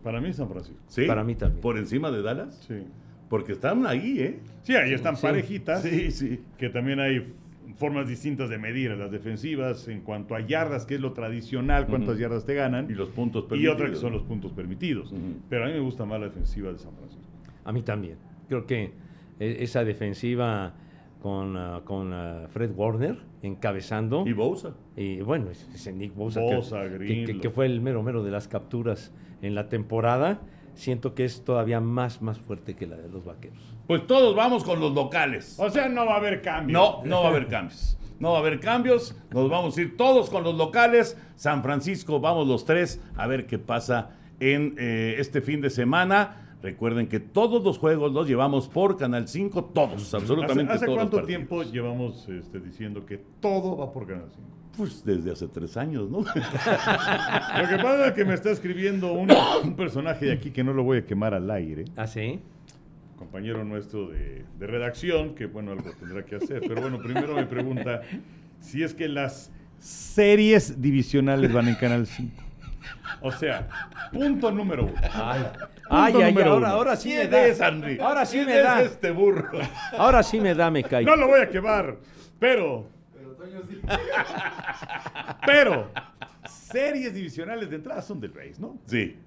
Para mí San Francisco. ¿Sí? Para mí también. ¿Por encima de Dallas? Sí. Porque están ahí, ¿eh? Sí, ahí están Sí. parejitas. Sí, sí. Que también hay formas distintas de medir a las defensivas en cuanto a yardas, que es lo tradicional, cuántas yardas te ganan. Y los puntos Y permitidos. otra que son los puntos permitidos. Pero a mí me gusta más la defensiva de San Francisco. A mí también. Creo que e- esa defensiva con, ah, con ah, Fred Warner encabezando. Y Bosa. Y bueno, es- ese Nick Bosa, Bosa, que- que, que- Greenlaw. que fue el mero mero de las capturas en la temporada. Siento que es todavía más, más fuerte que la de los vaqueros. Pues todos vamos con los locales. O sea, no va a haber cambio. No, no va a haber cambios. No va a haber cambios. Nos vamos a ir todos con los locales. San Francisco, vamos los tres a ver qué pasa en eh, este fin de semana. Recuerden que todos los juegos los llevamos por Canal 5, todos, absolutamente ¿Hace, hace todos. los cuánto tiempo llevamos este, diciendo que todo va por Canal 5? Pues desde hace tres años, ¿no? Lo que pasa es que me está escribiendo un, un personaje de aquí que no lo voy a quemar al aire. ¿Ah, sí? compañero nuestro de, de redacción, que bueno, algo tendrá que hacer. Pero bueno, primero me pregunta si es que las series divisionales van en Canal 5. O sea, punto número uno. Ay, ay, ay, número ahora, uno. ahora sí me ¿Quién da. es? Ahora sí ¿Quién me es da. este burro? Ahora sí me da, me cae. No lo voy a quemar, pero, pero, series divisionales de entrada son del Race, ¿no? Sí.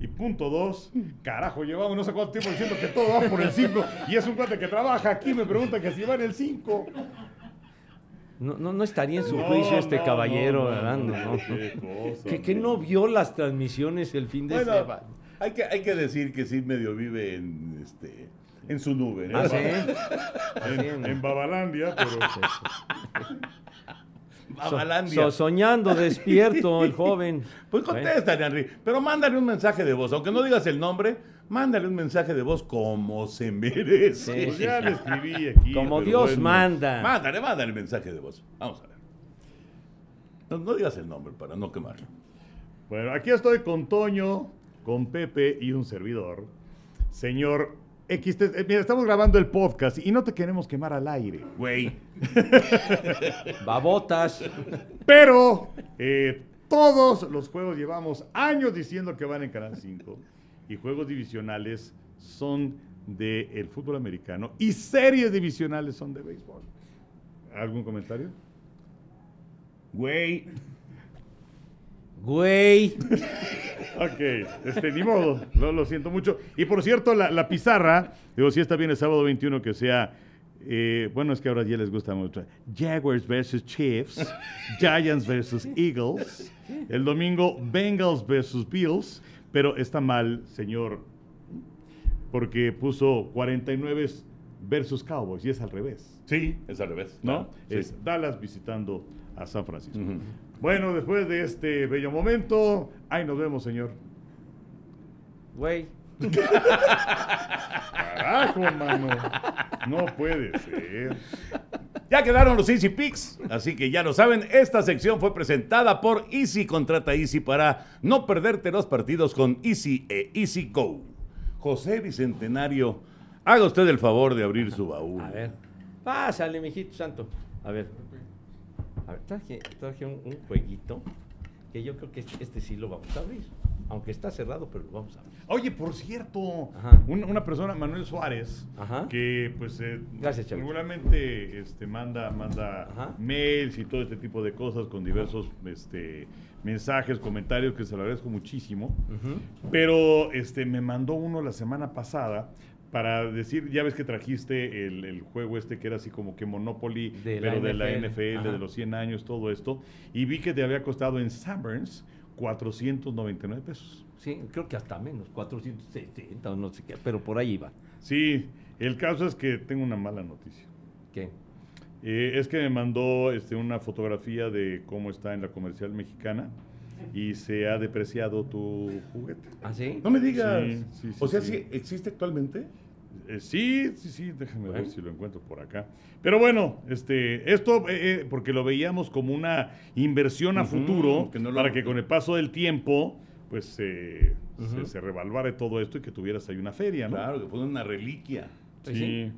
Y punto dos, carajo, llevamos no sé cuánto tiempo diciendo que todo va por el 5 y es un cuate que trabaja aquí, me pregunta que si va en el 5. No, no, no estaría en su No, juicio este no, caballero, no, ¿verdad? no, No, no. qué cosa, que, que no vio las transmisiones el fin de Bueno, semana. hay que, hay que decir que sí medio vive en, este, en su nube. ¿no? ¿Ah, sí? En, en Babalandia, pero So- soñando despierto el joven. Pues contéstale, Henry. Pero mándale un mensaje de voz. Aunque no digas el nombre, mándale un mensaje de voz como se merece. Sí. pues ya le escribí aquí. Como Dios bueno. manda. Mándale, mándale el mensaje de voz. Vamos a ver. No, no digas el nombre para no quemarlo. Bueno, aquí estoy con Toño, con Pepe y un servidor. Señor Eh, mira, estamos grabando el podcast y no te queremos quemar al aire. Güey. Babotas. Pero eh, todos los juegos llevamos años diciendo que van en Canal 5 y juegos divisionales son del fútbol americano y series divisionales son de béisbol. ¿Algún comentario? Güey. Güey. Ok, este, ni modo, lo, lo siento mucho. Y por cierto, la, la pizarra, digo, si está bien el sábado 21 que sea, eh, bueno, es que ahora ya les gusta mucho. Jaguars versus Chiefs, Giants versus Eagles, el domingo Bengals versus Bills, pero está mal, señor, porque puso 49 versus Cowboys y es al revés, Sí, es al revés. ¿no? claro, sí. Es Dallas visitando a San Francisco. Bueno, después de este bello momento, ahí nos vemos, señor. Güey. Carajo, mano. No puede ser. Ya quedaron los Easy Picks, así que ya lo saben, esta sección fue presentada por Easy Contrata Easy para no perderte los partidos con Easy e Easy Go. José Bicentenario, haga usted el favor de abrir su baúl. A ver. Pásale, mijito santo. A ver. A ver, traje, traje un, un jueguito que yo creo que este, este sí lo vamos a abrir. Aunque está cerrado, pero lo vamos a abrir. Oye, por cierto, un- una persona, Manuel Suárez, Ajá. que pues eh, Gracias, regularmente este, manda, manda Ajá. mails y todo este tipo de cosas con diversos este, mensajes, comentarios que se lo agradezco muchísimo. Pero este, me mandó uno la semana pasada para decir, ya ves que trajiste el, el juego este que era así como que Monopoly, De la pero de la NFL, ajá. de los 100 años, todo esto, y vi que te había costado en Summers 499 pesos. Sí, creo que hasta menos, 470 o no sé qué, pero por ahí iba. Sí, el caso es que tengo una mala noticia. ¿Qué? Eh, es que me mandó este, una fotografía de cómo está en la comercial mexicana y se ha depreciado tu juguete. ¿Ah, sí? No me digas. Sí, sí, sí, o sea, sí. ¿sí existe actualmente? Eh, sí, sí, sí, déjame ver si lo encuentro por acá. Pero bueno, este, esto, eh, eh, porque lo veíamos como una inversión a futuro, que no lo- para que con el paso del tiempo, pues eh, se, se revaluare todo esto y que tuvieras ahí una feria, ¿no? Claro, que fue una reliquia. Pues sí. sí.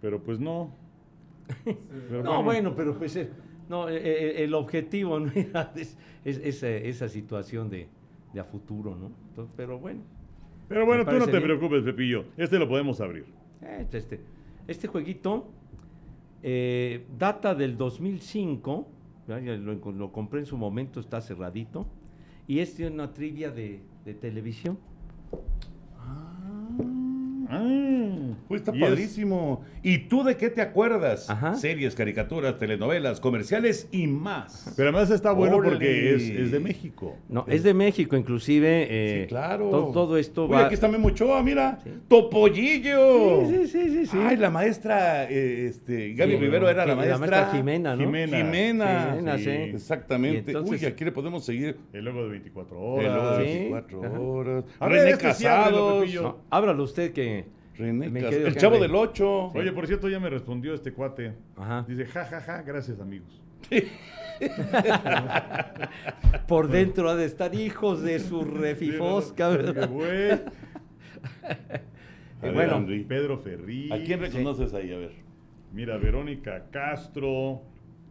Pero pues no. Pero No, bueno, pero pues eh, no, el objetivo no era es- es- esa, esa situación de, de a futuro, ¿no? Entonces, pero bueno, Pero bueno, tú no te bien. preocupes, Pepillo. Este lo podemos abrir. eh, este, este jueguito eh, data del 2005, ya, ya lo, compré en su momento, está cerradito, y es de una trivia de, de televisión. Ah, Pues está padrísimo. ¿Y tú de qué te acuerdas? Ajá. Series, caricaturas, telenovelas, comerciales y más. Pero además está bueno porque es, es de México. No, es de México, inclusive. eh, sí, claro. to- Todo, esto Uy, va. aquí está Memo Ochoa, mira. Sí. Topollillo. Sí, sí, sí, sí, sí. Ay, la maestra, eh, este, Gaby Sí, Rivero era la maestra. Jimena, ¿no? Jimena. Jimena. Jimena, sí. Exactamente. Y entonces- Uy, aquí le podemos seguir. El logo de 24 El logo horas. de Sí. 24 Ajá. horas. René este. Pepillo. No, ábralo usted que. René Cas- El chavo del 8. Oye, por cierto, ya me respondió este cuate. Ajá. Dice, ja, ja, ja, gracias, amigos. Por dentro ha de estar hijos de su refifosca, ¿verdad? güey. A ver, bueno, Henry. Pedro Ferri. ¿A quién reconoces ahí? A ver. Mira, Verónica Castro.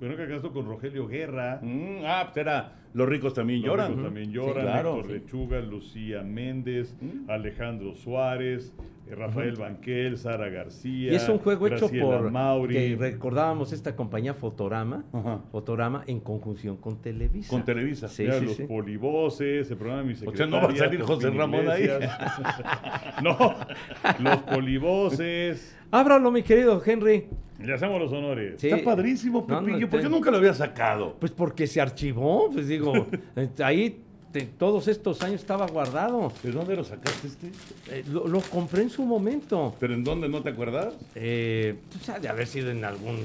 Nunca casó con Rogelio Guerra. Mm, ah, pues era Los ricos también Los lloran. ricos También Sí, lloran. claro, Héctor sí. Lechuga, Lucía Méndez, Mm. Alejandro Suárez, eh, Rafael Banquel, Sara García. Y es un juego hecho Graciela por Mauri. que recordábamos esta compañía Fotorama. Fotorama en conjunción con Televisa. Con Televisa. Sí, sí, los sí. polivoces, el programa de mi O sea, secretaria. no va a salir José Ramón ahí. No, los polivoces. Ábralo, mi querido Henry. Le hacemos los honores. Sí. Está padrísimo, No, no, Pepillo. ¿Por qué nunca lo había sacado? Pues porque se archivó, pues digo, eh, ahí te- todos estos años estaba guardado. ¿De dónde lo sacaste este? Eh, lo, lo compré en su momento. ¿Pero en dónde no te acuerdas? Eh, pues ha de haber sido en algún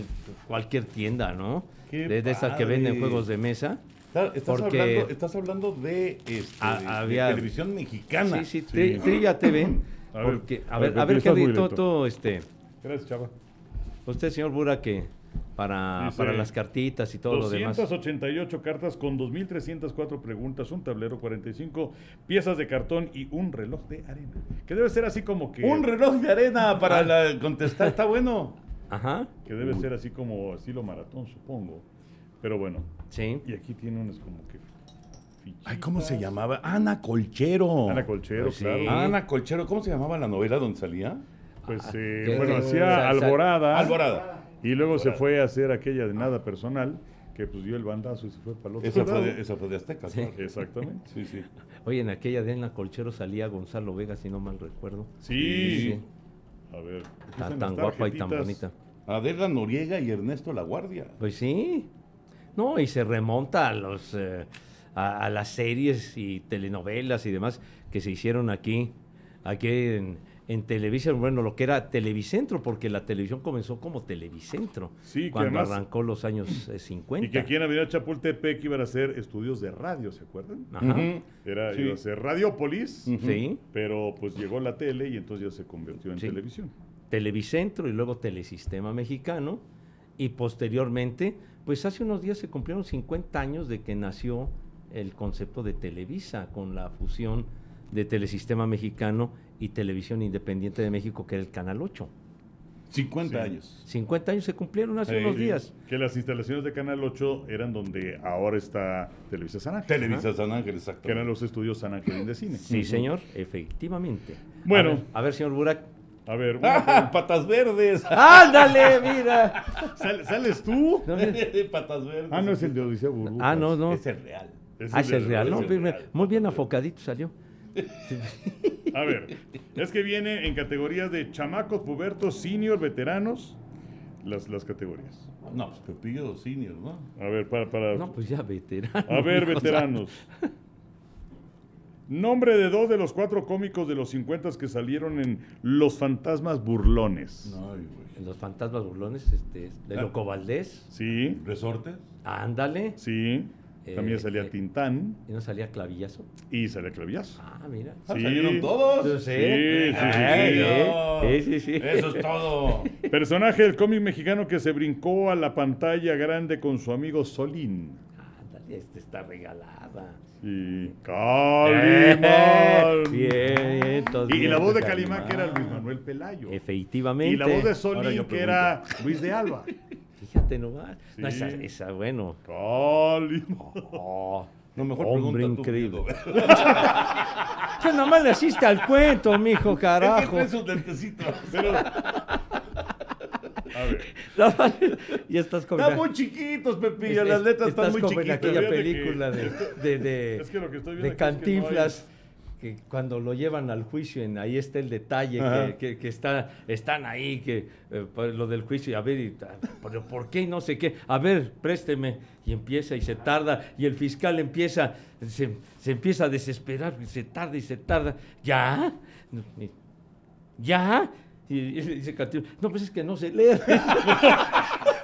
cualquier tienda, ¿no? Qué de, de esas que venden juegos de mesa. Está- Estás, Porque- hablando, estás hablando de, este, Ah, de había- televisión mexicana. Sí, sí, Tri- Trilla TV. A ver, Porque, a a ver, ver, a ver, tú, lento. tú, este, Gracias, chava. Usted, señor Bura, que para, Dice, para las cartitas y todo lo demás. 288 cartas con 2.304 preguntas, un tablero, 45 piezas de cartón y un reloj de arena. Que debe ser así como que... Un reloj de arena Ah. para la- contestar, está bueno. Ajá, Que debe ser así como estilo maratón, supongo. Pero bueno, sí. y aquí tiene unas como que... Ay, ¿cómo se llamaba? Ana Colchero. Ana Colchero, Pues sí. claro. Ana Colchero, ¿cómo se llamaba la novela donde salía? Pues, Ah, eh, bueno, hacía Alborada. Alborada. Y luego se fue a hacer aquella de nada personal, que pues dio el bandazo y se fue para el otro Esa fue de, esa fue de Azteca. Sí. claro. Exactamente. Sí, sí. Oye, en aquella de Ana Colchero salía Gonzalo Vega, si no mal recuerdo. Sí. Sí. A ver. aquí Tan, guapa y tan bonita. Adela Noriega y Ernesto La Guardia. Pues sí. No, y se remonta a los eh, a, a las series y telenovelas y demás que se hicieron aquí, aquí en, en Televisa, bueno, lo que era Televicentro, porque la televisión comenzó como Televicentro, Sí, cuando además- arrancó los años eh, 50. Y que aquí en Avenida Chapultepec iban a hacer estudios de radio, ¿se acuerdan? Ajá. Era, Sí. iba a ser Radiopolis, Sí, pero pues llegó la tele y entonces ya se convirtió en Sí. televisión. Televicentro y luego Telesistema Mexicano. Y posteriormente, pues hace unos días se cumplieron 50 años de que nació el concepto de Televisa con la fusión de Telesistema Mexicano y Televisión Independiente de México, que era el Canal 8. 50 Sí. años. 50 años se cumplieron hace Sí, unos días. Que las instalaciones de Canal 8 eran donde ahora está Televisa San Ángel. Televisa San Ángel, exacto. Que eran los estudios San Ángel de cine. Sí, señor, efectivamente. Bueno. A ver, a ver, señor Burak. A ver, ¡Ah, patas verdes! ¡Ándale, mira! ¿Sal- ¿sales tú? No, patas verdes. Ah, no, es el de Odisea Burbujas. Ah, no, no. Es el real. Ah, es el real, ¿no? es el real. Muy bien afocadito salió. A ver, es que viene en categorías de chamacos, pubertos, senior, veteranos, las, las categorías. No, pues Pepillo Senior, ¿no? A ver, para, para. No, pues ya veterano. A ver, veteranos. Nombre de dos de los cuatro cómicos de los 50 que salieron en Los Fantasmas Burlones. Ay, güey. Los fantasmas burlones, este, de Ah. Loco Valdés. Sí, ¿Resortes? Ándale. sí. Eh, También salía eh, Tintán ¿Y no salía clavillazo? y salía Clavillazo. Ah, mira. Ah, Sí. ¿Salieron todos? Yo sé. Sí, sí, sí, Ay, sí. Sí, sí, sí. Eso es todo. Personaje del cómic mexicano que se brincó a la pantalla grande con su amigo Solín. Ándale, este está regalada. Sí. Calimán. Bien, entonces, Y, y la bien, voz de pues, Calimán que era Calimán. Luis Manuel Pelayo. Efectivamente. Y la voz de Solín que era Luis de Alba. Fíjate nomás. No, Sí. esa, esa, bueno. Calimán. Oh, No, mejor hombre pregunta tú, increíble. Guido. Pues nomás le asiste al cuento, mijo, Es que carajo. trae sus dentecitos. Pero- A ver. ya estás como... Están muy chiquitos, Pepillo. Es- Las es- letras están estás muy chiquitas. aquella Fíjate que- película de, de, de, Es que lo que estoy viendo de aquí es que no hay- Cantinflas, que cuando lo llevan al juicio, en, ahí está el detalle, que, que, que está, están ahí, que eh, pues, lo del juicio, y a ver, y, ah, pero ¿por qué? No sé qué, a ver, présteme, y empieza y se tarda, y el fiscal empieza, se, se empieza a desesperar, y se tarda y se tarda, ¿ya? ¿Ya? Y, y dice Cantinflas, no, pues es que no se lee.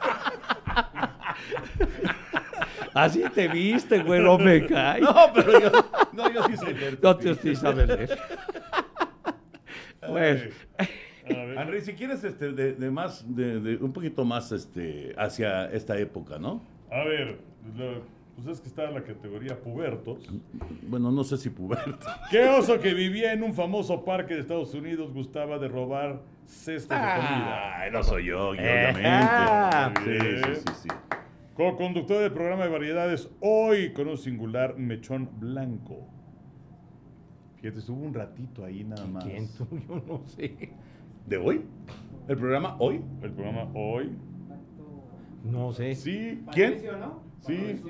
Así te viste, güey, no me cae. No, pero yo, no, yo sí sé leer. No te sí sabes leer. Bueno, A ver. Henry, si quieres este, de, de más, de, de un poquito más este, hacia esta época, ¿no? A ver. lo- pues es que está la categoría pubertos. Bueno, no sé si puberto. ¿Qué oso que vivía en un famoso parque de Estados Unidos gustaba de robar cestas de comida? Ay, no soy yo, Eh, obviamente. ah, Sí, sí, sí, sí. Co-conductor del programa de variedades, hoy con un singular mechón blanco. Fíjate, estuvo un ratito ahí nada más. ¿Quién tú? Yo no sé. ¿De hoy? ¿El programa hoy? El programa hoy. No sé. Sí. ¿Quién? Sí.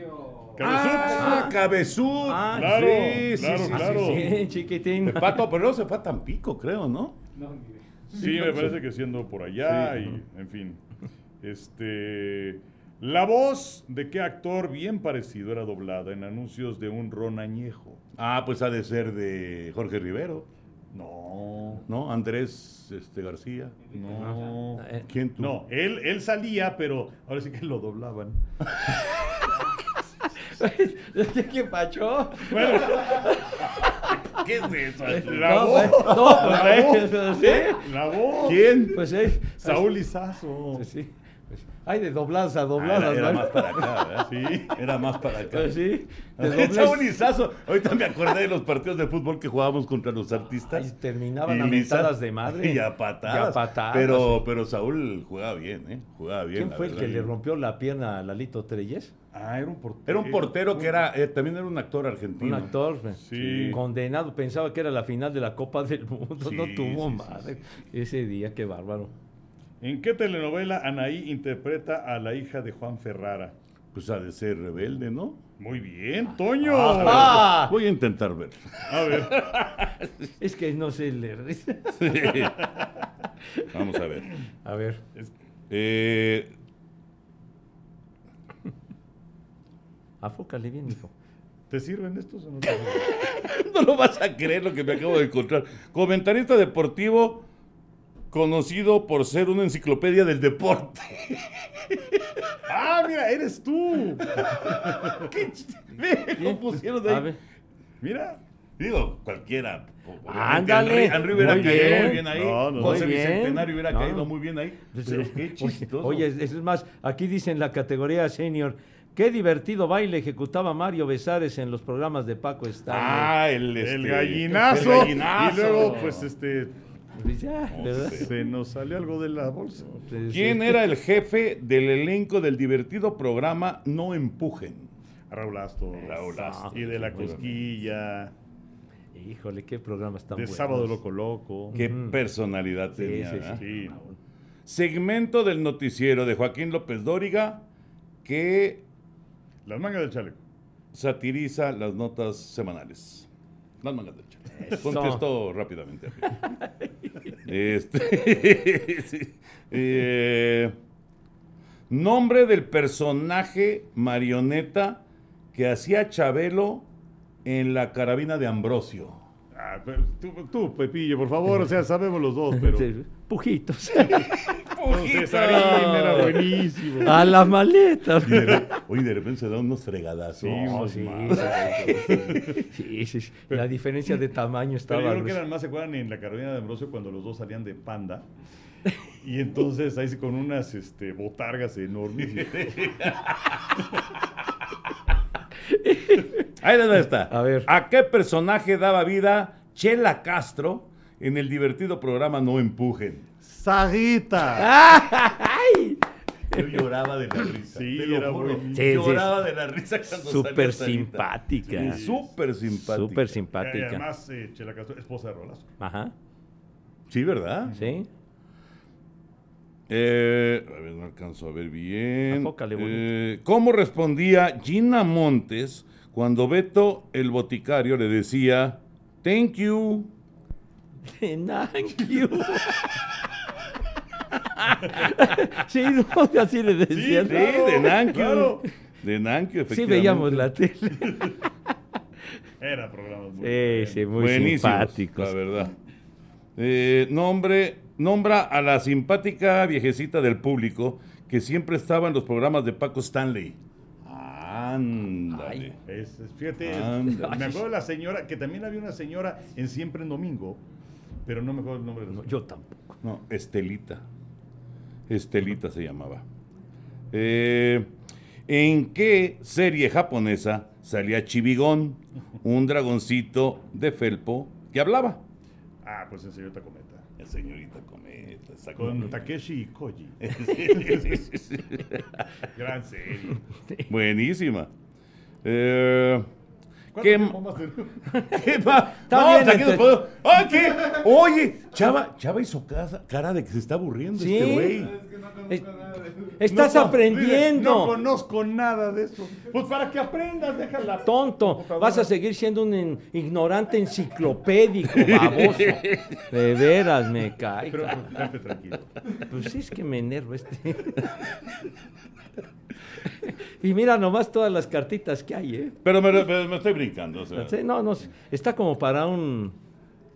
Ah, Cabezud. Ah, Claro, sí, sí, claro, sí, claro. sí, Sí, chiquitín. De Pato, pero luego se fue a Tampico, creo, ¿no? Sí, me parece que siendo por allá Sí. y, en fin. Este. La voz de qué actor bien parecido era doblada en anuncios de un ron añejo. Ah, pues ha de ser de Jorge Rivero, No, ¿no? Andrés este, García. no. Eh, ¿Quién tú? No, él, él salía, pero ahora sí que lo doblaban. ¿Qué pacho? Bueno, ¿Qué es eso? la No, voz. pues, no, pues, La eh, voz. sí. La voz. ¿Quién? Pues eh, Saúl Izazo. pues, sí. Hay de dobladas a Ah, dobladas, era, era ¿no? más para acá, ¿verdad? Sí. Era más para acá. Pues sí. De Ese dobles- bonizazo. Ahorita me acordé de los partidos de fútbol que jugábamos contra los artistas. Ay, terminaban Y a mentadas de madre. Y a patadas. Y a patadas, Pero, sí. pero Saúl jugaba bien, ¿eh? Jugaba bien. ¿Quién la fue el que le rompió la pierna a Lalito Treyes? Ah, era un portero. Era un portero que era, eh, también era un actor Un argentino. actor eh, Sí. condenado. Pensaba que era la final de la Copa del Mundo. Sí, no tuvo sí, sí, madre. Ese día, qué bárbaro. ¿En qué telenovela Anaí interpreta a la hija de Juan Ferrara? Pues ha de ser rebelde, ¿no? Muy bien, Toño. Ah. Voy a intentar ver. A ver. Es que no sé leer. Vamos a ver. A ver. Eh, Afócale bien, hijo. ¿Te sirven estos o no no lo vas a creer lo que me acabo de encontrar. Comentarista deportivo conocido por ser una enciclopedia del deporte. Ah, mira, eres tú. ¿Qué Ve, lo pusieron de A ahí. Mira. Digo, cualquiera. Ándale, Henry, hubiera caído bien. muy bien ahí. No, no, José bien. Bicentenario hubiera No. caído muy bien ahí. Pues, Pero eh, qué chistoso. Oye, es más, aquí dice en la categoría senior, qué divertido baile ejecutaba Mario Besares en los programas de Paco Stanley. Ah, el, El este, gallinazo. el gallinazo. Y luego, pues, este. Dice, ah, ¿verdad? Se nos salió algo de la bolsa. Sí, ¿Quién sí. era el jefe del elenco del divertido programa No Empujen? Raúl Astor. Raúl Astor. Y de la cosquilla. Híjole, qué programas tan De buenos. Sábado Loco Loco. Qué personalidad Sí, tenía. sí, ¿verdad? Sí. Segmento del noticiero de Joaquín López Dóriga que Las mangas del chaleco. satiriza las notas semanales. Las mangas del chaleco. Eso. Contesto rápidamente. Este, sí. Eh, nombre del personaje marioneta que hacía Chabelo en la carabina de Ambrosio. Ah, tú, tú, Pepillo, por favor, o sea, sabemos los dos, pero. Pujitos. Cesarín era buenísimo. A la maleta. Y de- Oye, de repente se da unos fregadazos. Sí, No, sí, sí, sí, sí, sí. La diferencia de tamaño Pero estaba. yo creo que eran más, ¿se acuerdan en la Carolina de Ambrosio cuando los dos salían de panda? Y entonces ahí sí con unas este, botargas enormes. y- Ahí dónde está. A ver. ¿A qué personaje daba vida Chela Castro en el divertido programa No Empujen? ¡Sarita! Yo lloraba de la risa. Sí, te lo era juro. buenísimo. Sí, sí. lloraba de la risa cuando Súper simpática. Sí, Súper simpática. Súper Y simpática. además, eh, Chela Castro, esposa de Rolazo. Ajá. Sí, ¿verdad? Sí. Eh, a ver, no alcanzo a ver bien. Afócale. Eh, ¿Cómo respondía Gina Montes cuando Beto, el boticario, le decía, thank you? Thank you. sí, no, así le decían. Sí, de claro. De Nankyu, Sí, efectivamente. veíamos la tele. Era programas muy Sí, sí, muy Buenísimos, simpáticos. La verdad. Eh, nombre, nombra a la simpática viejecita del público que siempre estaba en los programas de Paco Stanley. Ándale. Es- es- fíjate, Ándale. me acuerdo de la señora, que también había una señora en Siempre en Domingo, pero no me acuerdo el nombre de la No, señora. yo tampoco. No, Estelita. Estelita se llamaba. Eh, ¿En qué serie japonesa salía Chibigón, un dragoncito de felpo que hablaba? Ah, pues en Señorita Cometa. La señorita Cometa. Con. Takeshi y Koji. Gran serie. Buenísima. Eh, ¿Cuánto ¿Qué? ¿Qué No, bien, pues aquí nos entonces- podemos- ¡Ay, qué! Oye, Chava, Chava hizo casa- cara de que se está aburriendo Sí. este güey. Es que no conozco Es- nada de eso. Estás No, aprendiendo. No conozco nada de eso. Pues para que aprendas, déjala. Tonto, vas a seguir siendo un en- ignorante enciclopédico, baboso. De veras me cae. Pero pues, tranquilo. Pues sí, es que me enervo este. Y mira nomás todas las cartitas que hay, ¿eh? Pero me, me- me estoy brincando. o sea. No, no, está como para un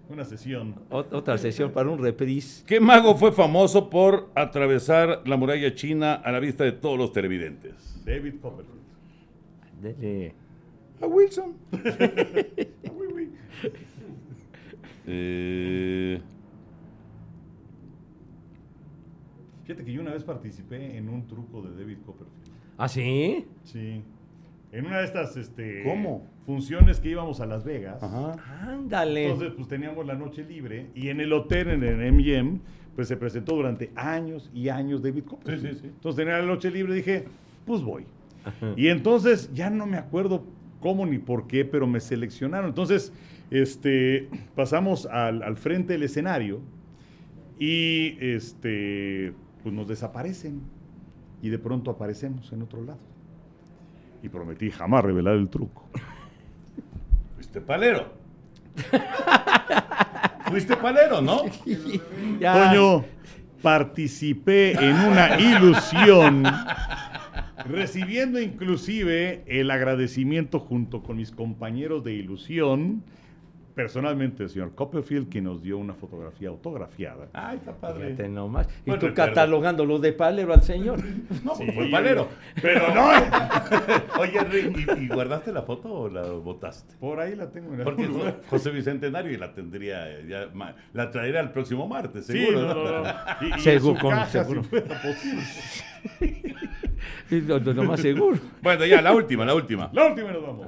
Una sesión. ot- otra sesión, para un reprise. ¿Qué mago fue famoso por atravesar la muralla china a la vista de todos los televidentes? David Copperfield. Dele. A Wilson. Ah, oui, oui. Eh, Fíjate que yo una vez participé en un truco de David Copperfield. ¿Ah, sí? Sí. En una de estas este, ¿Cómo? funciones que íbamos a Las Vegas. ajá. Ándale. Entonces, pues teníamos la noche libre y en el hotel, en el MGM, pues se presentó durante años y años David Copperfield. Sí, sí, sí. Entonces tenía la noche libre y dije, pues voy. Y entonces ya no me acuerdo cómo ni por qué, pero me seleccionaron. Entonces, este, pasamos al, al frente del escenario y este, pues nos desaparecen. Y de pronto aparecemos en otro lado. Y prometí jamás revelar el truco. Fuiste palero. Fuiste palero, ¿no? Ya. Toño, participé en una ilusión, recibiendo inclusive el agradecimiento junto con mis compañeros de ilusión, personalmente el señor Copperfield, que nos dio una fotografía autografiada. Ay, está padre. Fíjate nomás. Y Buen tú catalogándolo de palero al señor. No, Sí, fue palero. Pero no, Oye, Henry, ¿y, y guardaste la foto o la botaste? por ahí la tengo en Porque José Bicentenario y la tendría ya, ma- la traerá el próximo martes, seguro. no, ¿no? no, no. Y, y en Seguro, con- caja, seguro. si fuera posible. Y lo, lo más seguro. Bueno, ya, la última, la última. La última y nos vamos.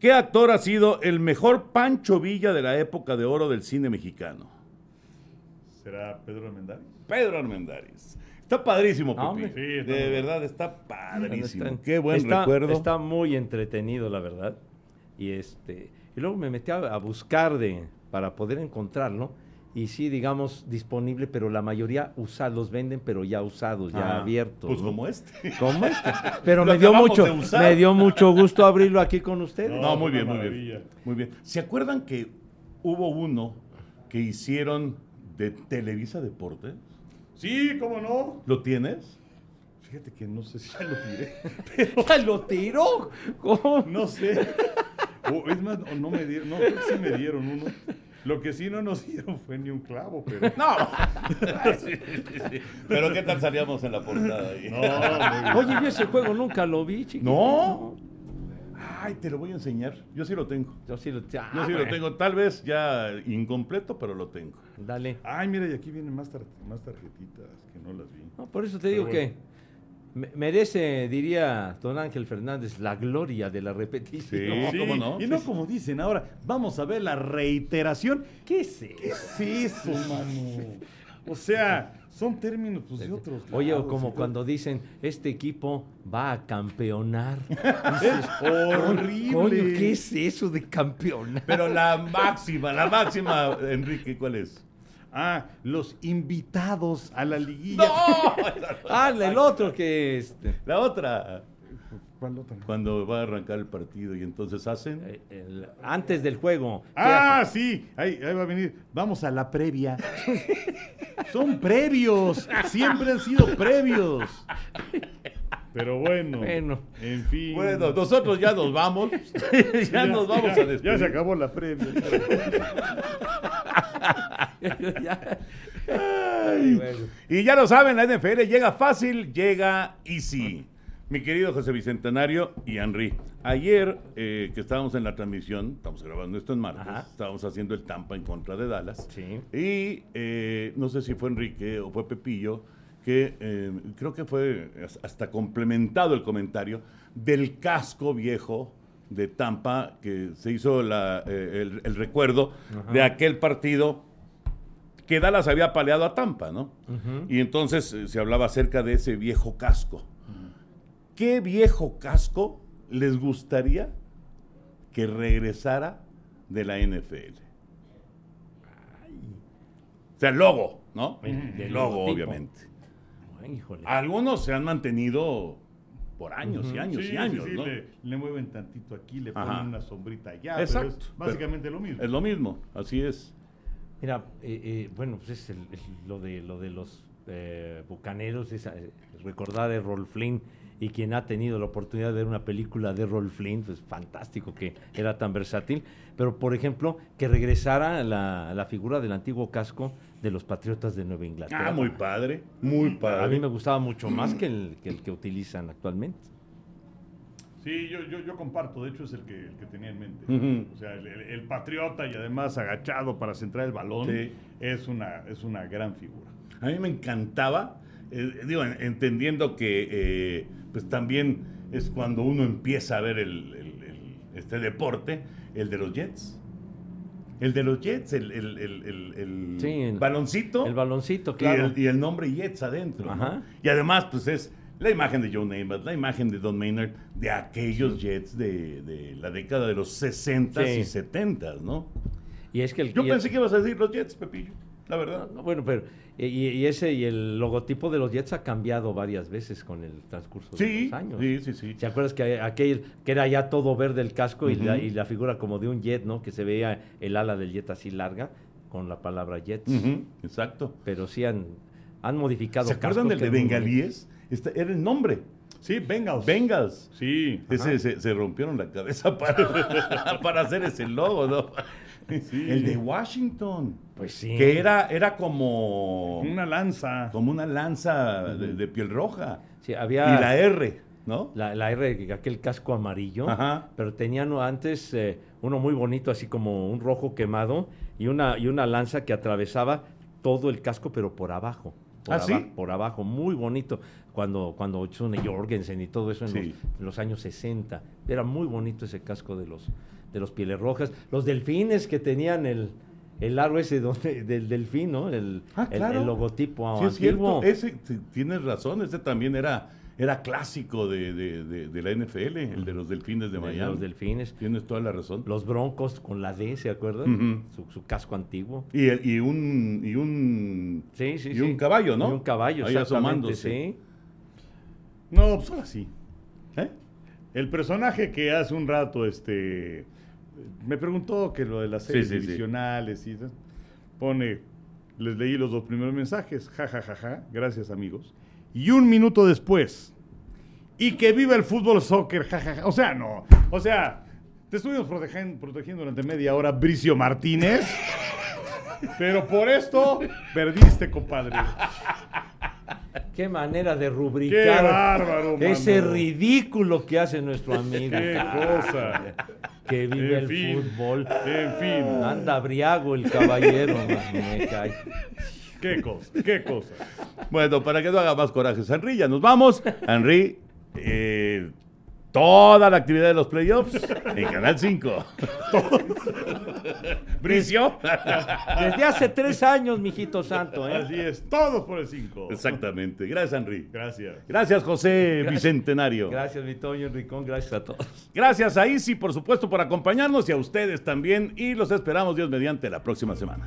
¿Qué actor ha sido el mejor Pancho Villa de la época de oro del cine mexicano? ¿Será Pedro Almendares? Pedro Armendáriz. Está padrísimo, Ah. Sí, de verdad, está padrísimo. Está- Qué buen está- recuerdo. Está muy entretenido, la verdad. Y este y luego me metí a, a buscar de para poder encontrarlo. Y sí, digamos, disponible, pero la mayoría usa, los venden, pero ya usados, ya Ah, abiertos. Pues ¿no? como este. ¿Cómo este? Pero me dio mucho, me dio mucho gusto abrirlo aquí con ustedes. No, No, muy bien, muy maravilla. bien. Muy bien. ¿Se acuerdan que hubo uno que hicieron de Televisa Deportes? Sí, ¿cómo no? ¿Lo tienes? Fíjate que no sé si ya lo tiré. ¡Ya lo tiró! ¿Cómo? No sé. O, es más, o no me dieron, no, creo que sí me dieron uno. Lo que sí no nos dieron fue ni un clavo, pero. No. Sí, sí, sí. Pero ¿qué tal salíamos en la portada ahí? No. Oye, yo ese juego nunca lo vi, chiquito. No. Ay, te lo voy a enseñar. Yo sí lo tengo. Yo sí lo, ah, Yo sí lo tengo. Tal vez ya incompleto, pero lo tengo. Dale. Ay, mira, y aquí vienen más, tar- más tarjetitas que no las vi. No, por eso te digo bueno. que merece, diría don Ángel Fernández, la gloria de la repetición. Sí. ¿cómo no? Y no como dicen ahora, vamos a ver la reiteración. ¿Qué es eso? ¿Qué es eso, mano? O sea, son términos pues, de otros. Oye, o como cuando dicen, este equipo va a campeonar. Es horrible. Coño, ¿qué es eso de campeonar? Pero la máxima, la máxima, Enrique, ¿cuál es? Ah, los invitados a la liguilla. Ah, el otro que este, La otra, ¿Cuál otra? cuando va a arrancar el partido y entonces hacen. eh, el- antes del juego. ¿qué Ah, sí, ahí, ahí va a venir. Vamos a la previa. Son previos, siempre han sido previos. Pero bueno, Bueno. en fin. Bueno, nosotros ya nos vamos. ya, nos vamos ya- a despedir. Ya se acabó la previa. Bueno. Y ya lo saben, la NFL llega fácil, llega easy. Mi querido José Bicentenario y Henry, ayer eh, que estábamos en la transmisión, estamos grabando esto en martes, Ajá. estábamos haciendo el Tampa en contra de Dallas. Sí. Y eh, no sé si fue Enrique o fue Pepillo, que eh, creo que fue as- hasta complementado el comentario del casco viejo de Tampa, que se hizo la, eh, el, el recuerdo de aquel partido que Dallas había paleado a Tampa, ¿no? Y entonces eh, se hablaba acerca de ese viejo casco. ¿Qué viejo casco les gustaría que regresara de la NFL? O sea, el logo, ¿no? El- logo, obviamente. Híjole. Algunos se han mantenido por años y años Sí, y años, sí, sí, ¿no? le, le mueven tantito aquí, le Ajá. ponen una sombrita allá. pero Exacto. es básicamente lo mismo. Es lo mismo, así es. Mira, eh, eh, bueno, pues es el- el- lo, de, lo de los eh, bucaneros, es, eh, recordar a Errol Flynn y quien ha tenido la oportunidad de ver una película de Errol Flynn, pues fantástico que era tan versátil. Pero, por ejemplo, que regresara la, la figura del antiguo casco de los Patriotas de Nueva Inglaterra. Ah, muy padre, muy padre. A mí me gustaba mucho más que el que, el que utilizan actualmente. Sí, yo, yo, yo comparto, de hecho es el que, el que tenía en mente. O sea, el, el- el patriota y además agachado para centrar el balón Sí. es, una, es una gran figura. A mí me encantaba, eh, digo, en- entendiendo que eh, pues también es cuando uno empieza a ver el, el- el- este deporte, el de los Jets. El de los Jets, el, el- el- el- Sí, baloncito. El baloncito, claro. y el nombre Jets adentro. Y además, pues es la imagen de Joe Namath, la imagen de Don Maynard, de aquellos Jets de, de la década de los 60 Sí. y 70 ¿no? Y es que el, Yo pensé que ibas a decir los Jets, Pepillo, la verdad. No, bueno, pero y, y ese y el logotipo de los Jets ha cambiado varias veces con el transcurso de los años. sí, sí, sí. ¿Se acuerdas que aquel que era ya todo verde el casco y, la, y la figura como de un jet, ¿no? Que se veía el ala del jet así larga con la palabra Jets. Exacto. Pero sí han, han modificado. ¿Se acuerdan del de bengalíes? Este era el nombre. Sí, Bengals. Bengals. Sí. Ese se, se rompieron la cabeza para, para hacer ese logo, ¿no? Sí. El de Washington. Pues sí. Que era, era como, Una lanza. como una lanza de, de piel roja. Sí, Y había la R, ¿no? la, la R, aquel casco amarillo, Ajá. pero tenían antes eh, uno muy bonito, así como un rojo quemado, y una, y una lanza que atravesaba todo el casco, pero por abajo. Por, ¿Ah, sí? por abajo, muy bonito. Cuando, cuando Jorgensen y todo eso en, Sí. los, en los años 60. Era muy bonito ese casco de los, de los pieles rojas. Los delfines que tenían el, el aro ese donde- del delfín, ¿no? El, Ah, el- claro. el logotipo Sí, es cierto. Ese, tienes razón, ese también era, era clásico de, de- de- de la NFL, el de los delfines de de Miami. los delfines. Tienes toda la razón. Los broncos con la D, ¿se acuerdan? Su, su casco antiguo. Y, el- y un y un Sí, sí, y sí. un caballo, ¿no? Y un caballo, Ahí exactamente, asomándose. sí. No, pues ahora sí. ¿Eh? El personaje que hace un rato este me preguntó que lo de las series sí, sí. divisionales y pone les leí los dos primeros mensajes, ja ja ja ja, gracias amigos. Y un minuto después y que viva el fútbol soccer, ja ja ja. O sea, no, o sea, te estuvimos protegen- protegiendo durante media hora Bricio Martínez. Pero por esto perdiste, compadre. Qué manera de Qué rubricar bárbaro, ese mano. ridículo que hace nuestro amigo. Qué cosa. Que vive En el fin. fútbol. En fin. Anda briago el caballero. me cae. Qué cosa, qué cosa. Bueno, para que no haga más coraje, Henry, ya nos vamos. Henry, eh, toda la actividad de los playoffs en Canal 5. Bricio. Desde hace tres años, mijito santo, ¿eh? Así es, todos por el 5. Exactamente. Gracias, Henry. Gracias. Gracias, José Bicentenario. Gracias, mi Toño Enricón. Gracias a todos. Gracias a Isi, por supuesto, por acompañarnos y a ustedes también. Y los esperamos, Dios mediante, la próxima semana.